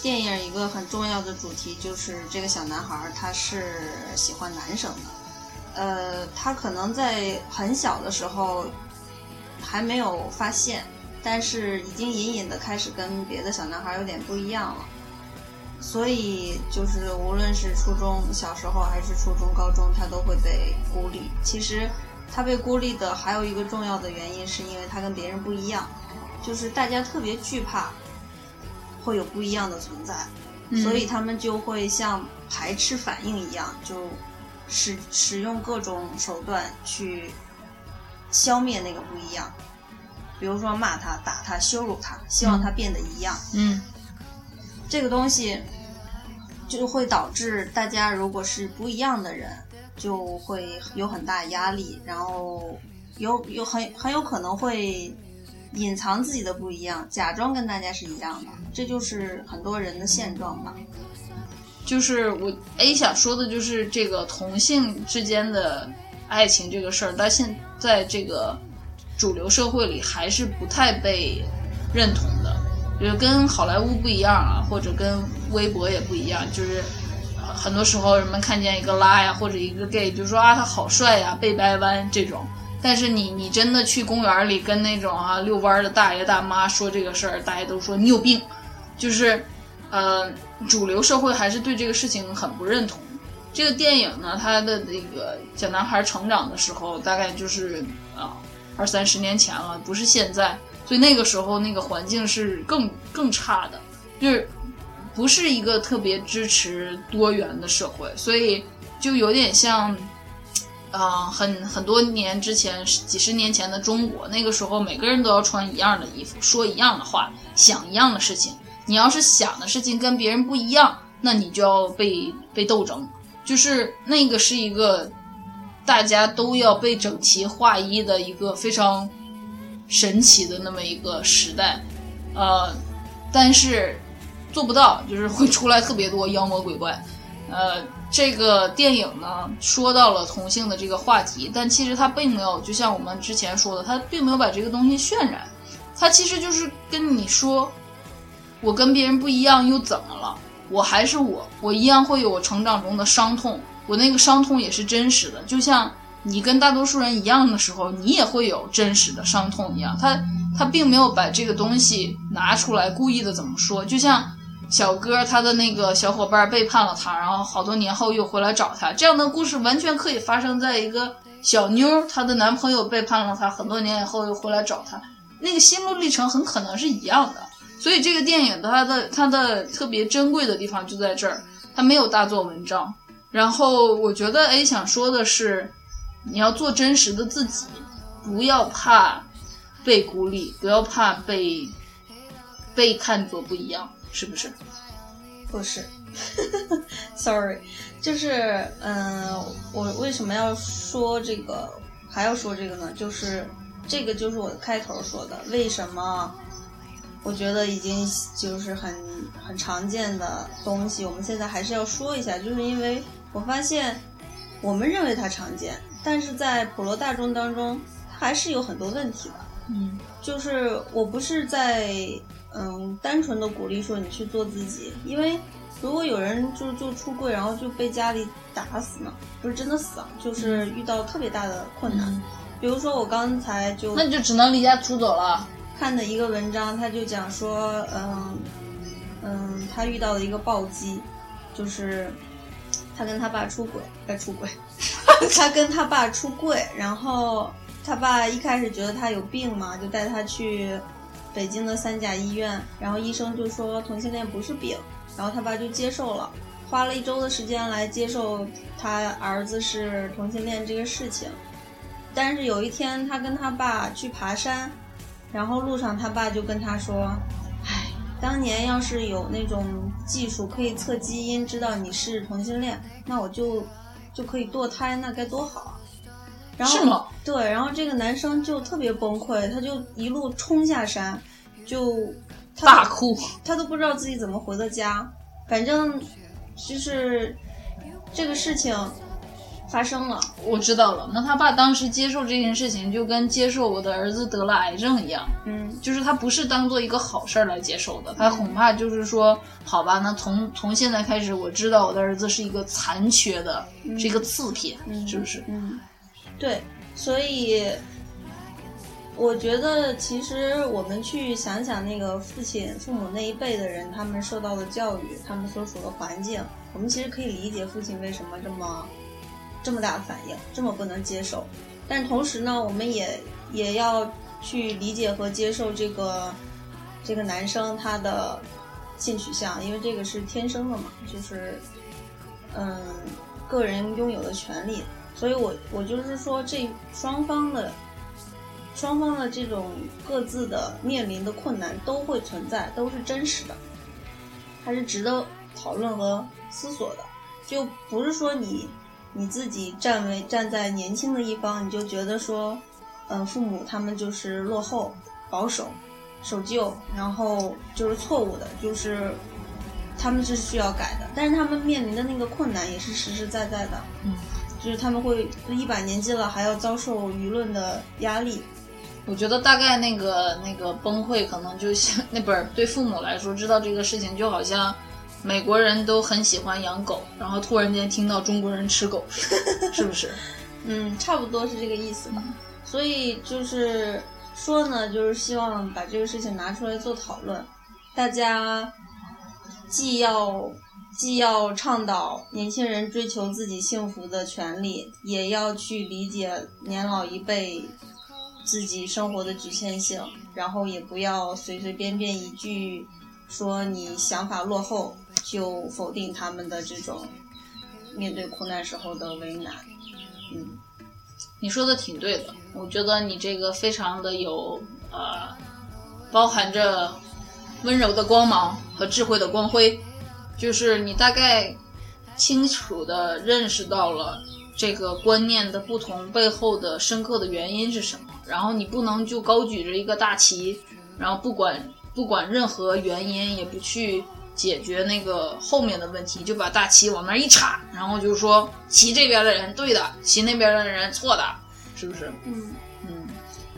电影一个很重要的主题就是这个小男孩他是喜欢男生的，呃，他可能在很小的时候还没有发现，但是已经隐隐的开始跟别的小男孩有点不一样了。所以就是无论是初中小时候还是初中、高中，他都会被孤立。其实他被孤立的还有一个重要的原因，是因为他跟别人不一样，就是大家特别惧怕会有不一样的存在，所以他们就会像排斥反应一样，就使使用各种手段去消灭那个不一样。比如说骂他、打他、羞辱他，希望他变得一样。嗯这个东西就会导致大家如果是不一样的人，就会有很大压力，然后有有很很有可能会隐藏自己的不一样，假装跟大家是一样的，这就是很多人的现状吧。就是我 A 想说的就是这个同性之间的爱情这个事儿，到现在这个主流社会里还是不太被认同的，就是跟好莱坞不一样啊，或者跟微博也不一样，就是很多时候人们看见一个拉呀或者一个 gay 就说啊他好帅呀，背掰弯这种。但是你你真的去公园里跟那种啊遛弯的大爷大妈说这个事儿，大家都说你有病，就是呃，主流社会还是对这个事情很不认同。这个电影呢，它的那个小男孩成长的时候，大概就是啊二三十年前了，不是现在，所以那个时候那个环境是更更差的，就是不是一个特别支持多元的社会，所以就有点像。啊、很很多年之前，几十年前的中国，那个时候每个人都要穿一样的衣服，说一样的话，想一样的事情。你要是想的事情跟别人不一样，那你就要被被斗争。就是那个是一个大家都要被整齐划一的一个非常神奇的那么一个时代，呃，但是做不到，就是会出来特别多妖魔鬼怪。呃，这个电影呢说到了同性的这个话题，但其实它并没有，就像我们之前说的，它并没有把这个东西渲染，它其实就是跟你说，我跟别人不一样又怎么了？我还是我，我一样会有我成长中的伤痛，我那个伤痛也是真实的，就像你跟大多数人一样的时候，你也会有真实的伤痛一样。他他并没有把这个东西拿出来故意的怎么说，就像小哥他的那个小伙伴背叛了他，然后好多年后又回来找他，这样的故事完全可以发生在一个小妞她的男朋友背叛了她，很多年以后又回来找她，那个心路历程很可能是一样的。所以这个电影它的它的特别珍贵的地方就在这儿，它没有大做文章。然后我觉得，哎，想说的是，你要做真实的自己，不要怕被孤立，不要怕被被看作不一样，是不是？不是，sorry，就是嗯、我为什么要说这个，还要说这个呢？就是这个就是我开头说的，为什么我觉得已经就是很很常见的东西，我们现在还是要说一下，就是因为我发现我们认为它常见，但是在普罗大众当中，还是有很多问题的。嗯，就是我不是在嗯单纯的鼓励说你去做自己，因为如果有人就就出柜，然后就被家里打死呢，不是真的死啊，就是遇到特别大的困难。比如说我刚才就那你就只能离家出走了。看的一个文章，他就讲说，嗯嗯，他遇到了一个暴击，就是他跟他爸出轨，哎，出轨，他跟他爸出柜，然后他爸一开始觉得他有病嘛，就带他去北京的三甲医院，然后医生就说同性恋不是病，然后他爸就接受了，花了一周的时间来接受他儿子是同性恋这个事情，但是有一天他跟他爸去爬山。然后路上，他爸就跟他说：“，当年要是有那种技术可以测基因，知道你是同性恋，那我就就可以堕胎，那该多好啊！”然后是吗？对，然后这个男生就特别崩溃，他就一路冲下山，就他大哭。他都不知道自己怎么回的家。反正就是这个事情发生了，我知道了。那他爸当时接受这件事情，就跟接受我的儿子得了癌症一样，嗯，就是他不是当做一个好事儿来接受的，他恐怕就是说，好吧，那从从现在开始，我知道我的儿子是一个残缺的，是一个次品，嗯是不是？嗯，对，所以我觉得其实我们去想想那个父亲、父母那一辈的人，他们受到的教育，他们所处的环境，我们其实可以理解父亲为什么这么这么大的反应，这么不能接受。但同时呢，我们也也要去理解和接受这个这个男生他的性取向，因为这个是天生的嘛，就是嗯个人拥有的权利。所以我我就是说，这双方的双方的这种各自的面临的困难都会存在，都是真实的，还是值得讨论和思索的。就不是说你你自己站为站在年轻的一方，你就觉得说，嗯、父母他们就是落后、保守、守旧，然后就是错误的，就是他们是需要改的。但是他们面临的那个困难也是实实在在的，嗯，就是他们会一把年纪了还要遭受舆论的压力，我觉得大概那个那个崩溃，可能就像那本儿对父母来说，知道这个事情就好像美国人都很喜欢养狗，然后突然间听到中国人吃狗，是不是？嗯，差不多是这个意思吧。所以就是说呢，就是希望把这个事情拿出来做讨论，大家既要既要倡导年轻人追求自己幸福的权利，也要去理解年老一辈自己生活的局限性，然后也不要随随便便一句说你想法落后就否定他们的这种面对苦难时候的为难。嗯。你说的挺对的，我觉得你这个非常的有呃，包含着温柔的光芒和智慧的光辉，就是你大概清楚的认识到了这个观念的不同背后的深刻的原因是什么，然后你不能就高举着一个大旗，然后不管不管任何原因，也不去解决那个后面的问题，就把大旗往那儿一插，然后就说骑这边的人对的，骑那边的人错的，是不是？嗯嗯，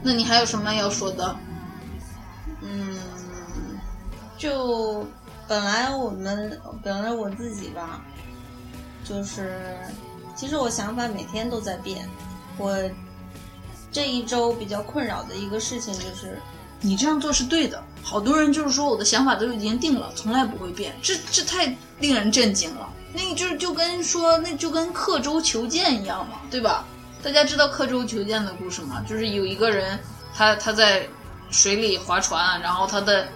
那你还有什么要说的？嗯，就本来我们本来我自己吧，就是其实我想法每天都在变。我这一周比较困扰的一个事情就是，你这样做是对的。好多人就是说我的想法都已经定了，从来不会变，这这太令人震惊了。那就是就跟说那就跟刻舟求剑一样嘛，对吧？大家知道刻舟求剑的故事吗？就是有一个人他他在水里划船，然后他的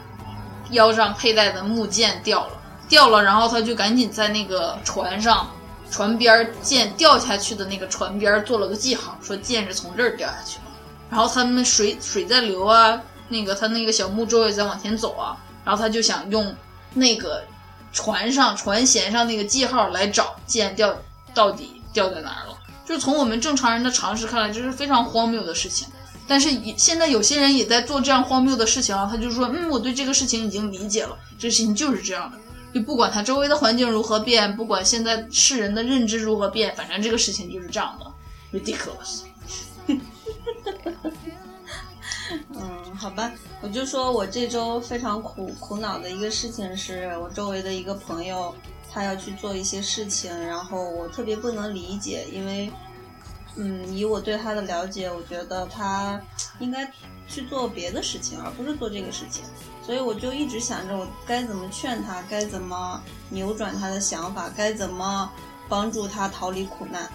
腰上佩戴的木剑掉了，掉了，然后他就赶紧在那个船上船边剑掉下去的那个船边做了个记号，说剑是从这儿掉下去的。然后他们水水在流啊，那个他那个小木舟也在往前走啊，然后他就想用那个船上船舷上那个记号来找剑掉到底掉在哪儿了。就是从我们正常人的常识看来，这是非常荒谬的事情。但是现在有些人也在做这样荒谬的事情啊，他就说，嗯，我对这个事情已经理解了，这个事情就是这样的。就不管他周围的环境如何变，不管现在世人的认知如何变，反正这个事情就是这样的，ridiculous。好吧，我就说我这周非常苦苦恼的一个事情是我周围的一个朋友，他要去做一些事情，然后我特别不能理解，因为，嗯，以我对他的了解，我觉得他应该去做别的事情，而不是做这个事情，所以我就一直想着我该怎么劝他，该怎么扭转他的想法，该怎么帮助他逃离苦难。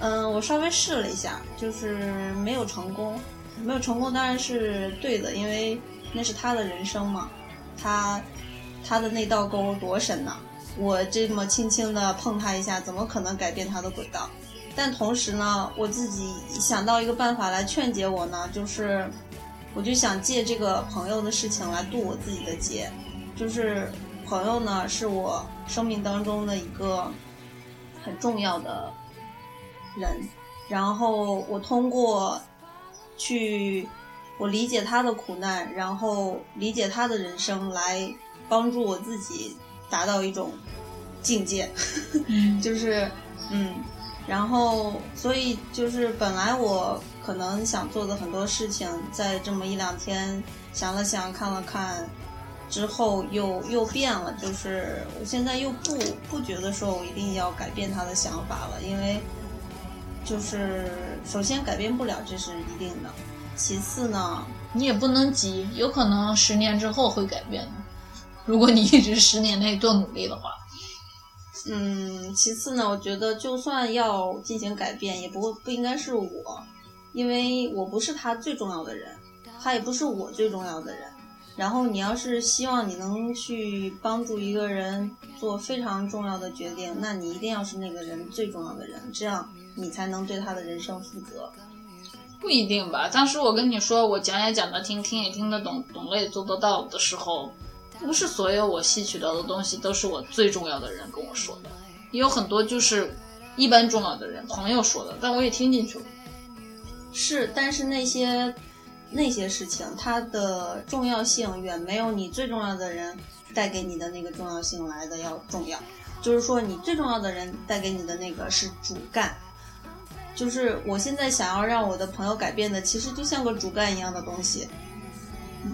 嗯，我稍微试了一下，就是没有成功。没有成功当然是对的，因为那是他的人生嘛，他他的那道沟多深呐！我这么轻轻的碰他一下，怎么可能改变他的轨道？但同时呢，我自己想到一个办法来劝解我呢，就是我就想借这个朋友的事情来渡我自己的劫，就是朋友呢是我生命当中的一个很重要的人，然后我通过。去，我理解他的苦难，然后理解他的人生，来帮助我自己达到一种境界，就是嗯，然后所以就是本来我可能想做的很多事情，在这么一两天想了想，看了看之后，又又变了，就是我现在又不不觉得说我一定要改变他的想法了，因为。就是首先改变不了，这是一定的。其次呢，你也不能急，有可能十年之后会改变的。如果你一直十年内做努力的话，嗯，其次呢，我觉得就算要进行改变，也不不应该是我，因为我不是他最重要的人，他也不是我最重要的人。然后你要是希望你能去帮助一个人做非常重要的决定，那你一定要是那个人最重要的人，这样。你才能对他的人生负责，不一定吧？当时我跟你说，我讲也讲得听，听也听得懂，懂了也做得到的时候，不是所有我吸取到的东西都是我最重要的人跟我说的，也有很多就是一般重要的人朋友说的，但我也听进去了。是，但是那些那些事情，它的重要性远没有你最重要的人带给你的那个重要性来的要重要。就是说，你最重要的人带给你的那个是主干。就是我现在想要让我的朋友改变的，其实就像个主干一样的东西。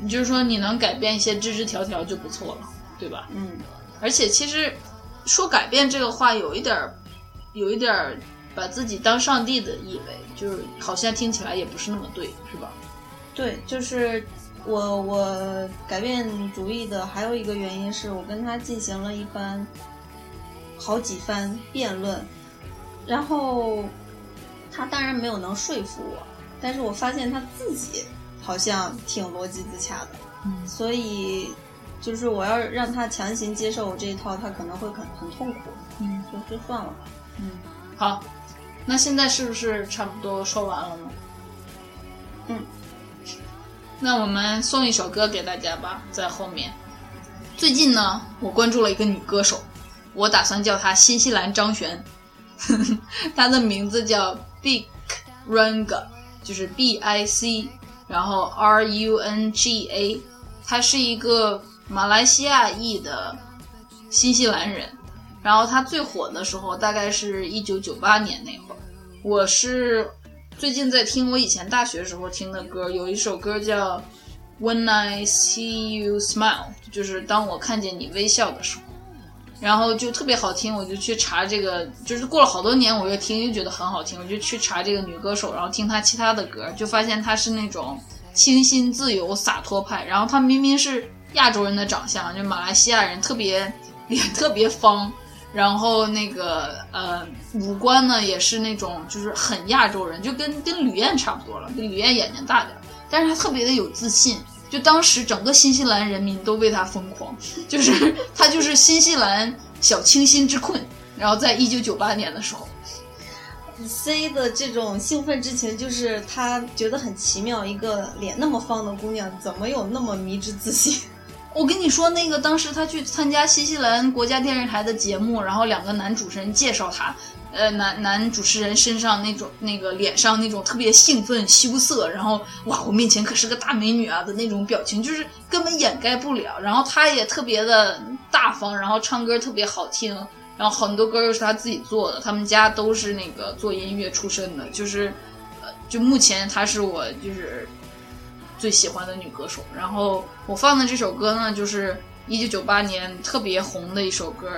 你就是说，你能改变一些枝枝条条就不错了，对吧？嗯。而且，其实说改变这个话，有一点儿，有一点儿把自己当上帝的意味，就是好像听起来也不是那么对，是吧？对，就是我我改变主意的还有一个原因是我跟他进行了一番。好几番辩论，然后他当然没有能说服我，但是我发现他自己好像挺逻辑自洽的，嗯，所以就是我要让他强行接受我这一套，他可能会很很痛苦，嗯，就就算了吧，嗯，好，那现在是不是差不多说完了呢？嗯，那我们送一首歌给大家吧，在后面。最近呢，我关注了一个女歌手。我打算叫她新西兰张悬，她的名字叫 Bic Runga，就是 B I C，然后 R U N G A，他是一个马来西亚裔的新西兰人。然后他最火的时候大概是一九九八年那会儿。我是最近在听我以前大学时候听的歌，有一首歌叫《When I See You Smile》，就是当我看见你微笑的时候。然后就特别好听，我就去查这个，就是过了好多年，我越听越觉得很好听，我就去查这个女歌手，然后听她其他的歌，就发现她是那种清新自由、洒脱派。然后她明明是亚洲人的长相，就马来西亚人，特别脸特别方，然后那个呃五官呢也是那种就是很亚洲人，就跟跟吕燕差不多了，比吕燕眼睛大点，但是她特别的有自信。就当时整个新西兰人民都为他疯狂，就是他就是新西兰小清新之困。然后在一九九八年的时候，C 的这种兴奋之情，就是他觉得很奇妙，一个脸那么方的姑娘，怎么有那么迷之自信？我跟你说，那个当时他去参加新西兰国家电视台的节目，然后两个男主持人介绍他。呃，男男主持人身上那种那个脸上那种特别兴奋羞涩，然后哇，我面前可是个大美女啊的那种表情，就是根本掩盖不了。然后他也特别的大方，然后唱歌特别好听，然后很多歌又是他自己做的。他们家都是那个做音乐出身的，就是呃，就目前她是我就是最喜欢的女歌手。然后我放的这首歌呢，就是。一九九八年特别红的一首歌，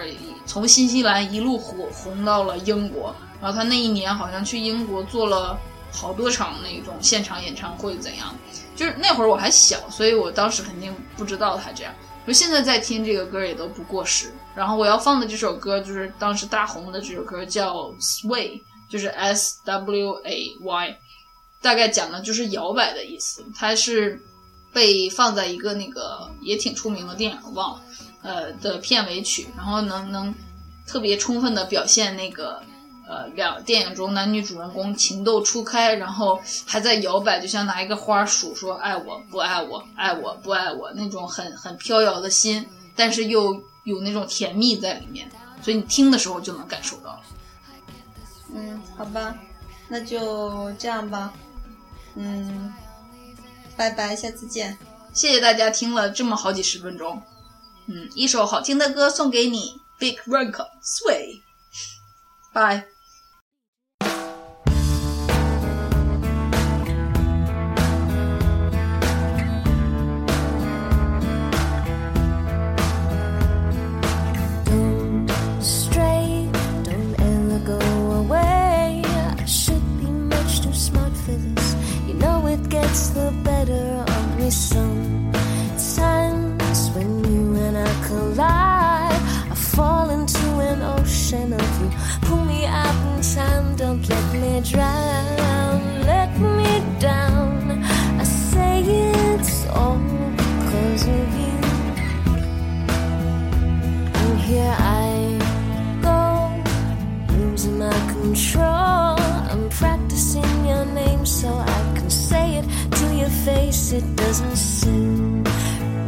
从新西兰一路火红到了英国。然后他那一年好像去英国做了好多场那种现场演唱会，怎样？就是那会儿我还小，所以我当时肯定不知道他这样。就现在在听这个歌也都不过时。然后我要放的这首歌就是当时大红的这首歌，叫《Sway》，就是 S W A Y，大概讲的就是摇摆的意思。它是。被放在一个那个也挺出名的电影，忘了，呃的片尾曲，然后能能特别充分的表现那个呃两电影中男女主人公情窦初开，然后还在摇摆，就像拿一个花数说爱我不爱我，爱我不爱我那种很很飘摇的心，但是又有那种甜蜜在里面，所以你听的时候就能感受到。嗯，好吧，那就这样吧，嗯。拜拜，下次见！谢谢大家听了这么好几十分钟。嗯，一首好听的歌送给你，Big Rock Sway，Bye。me sometimes when you and I collide. I fall into an ocean of you. Pull me up in time, don't let me drown. Let me down. I say it's all because of you. And here I go, losing my control. I'm practicing your name so I it doesn't seem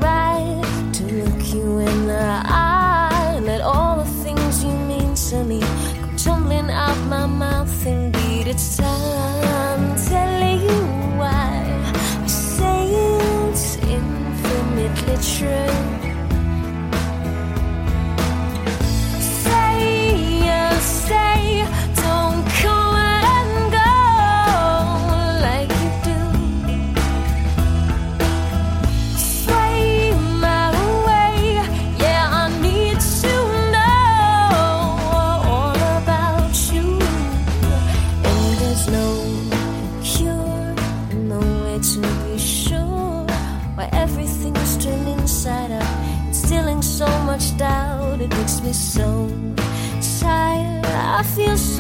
right to look you in the eye let all the things you mean to me come tumbling out my mouth. Indeed, it's time telling you why I say it's infinitely true.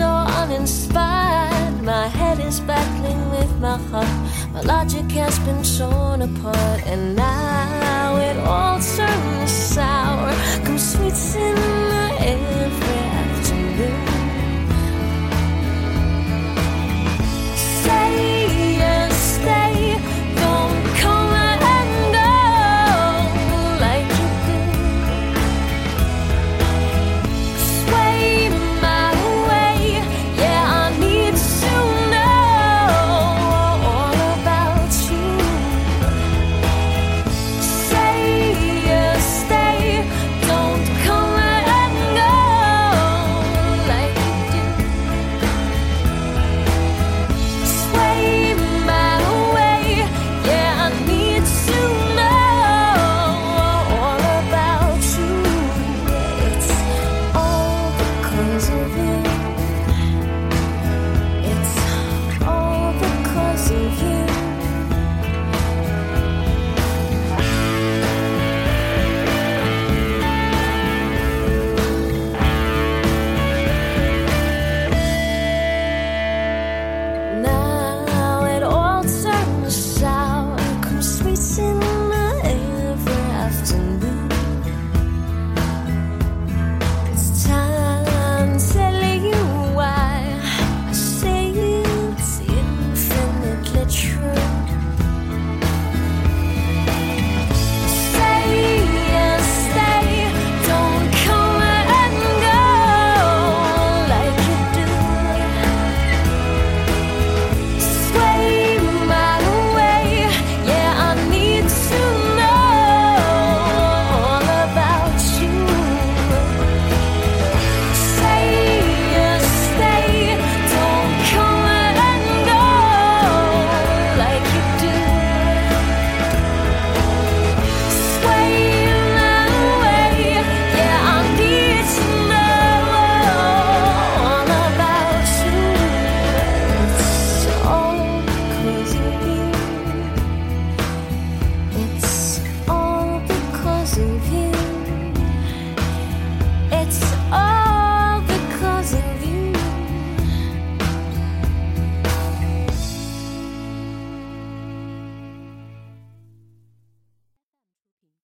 so uninspired. My head is battling with my heart. My logic has been torn apart, and now it all turns sour. Come sweets in the air.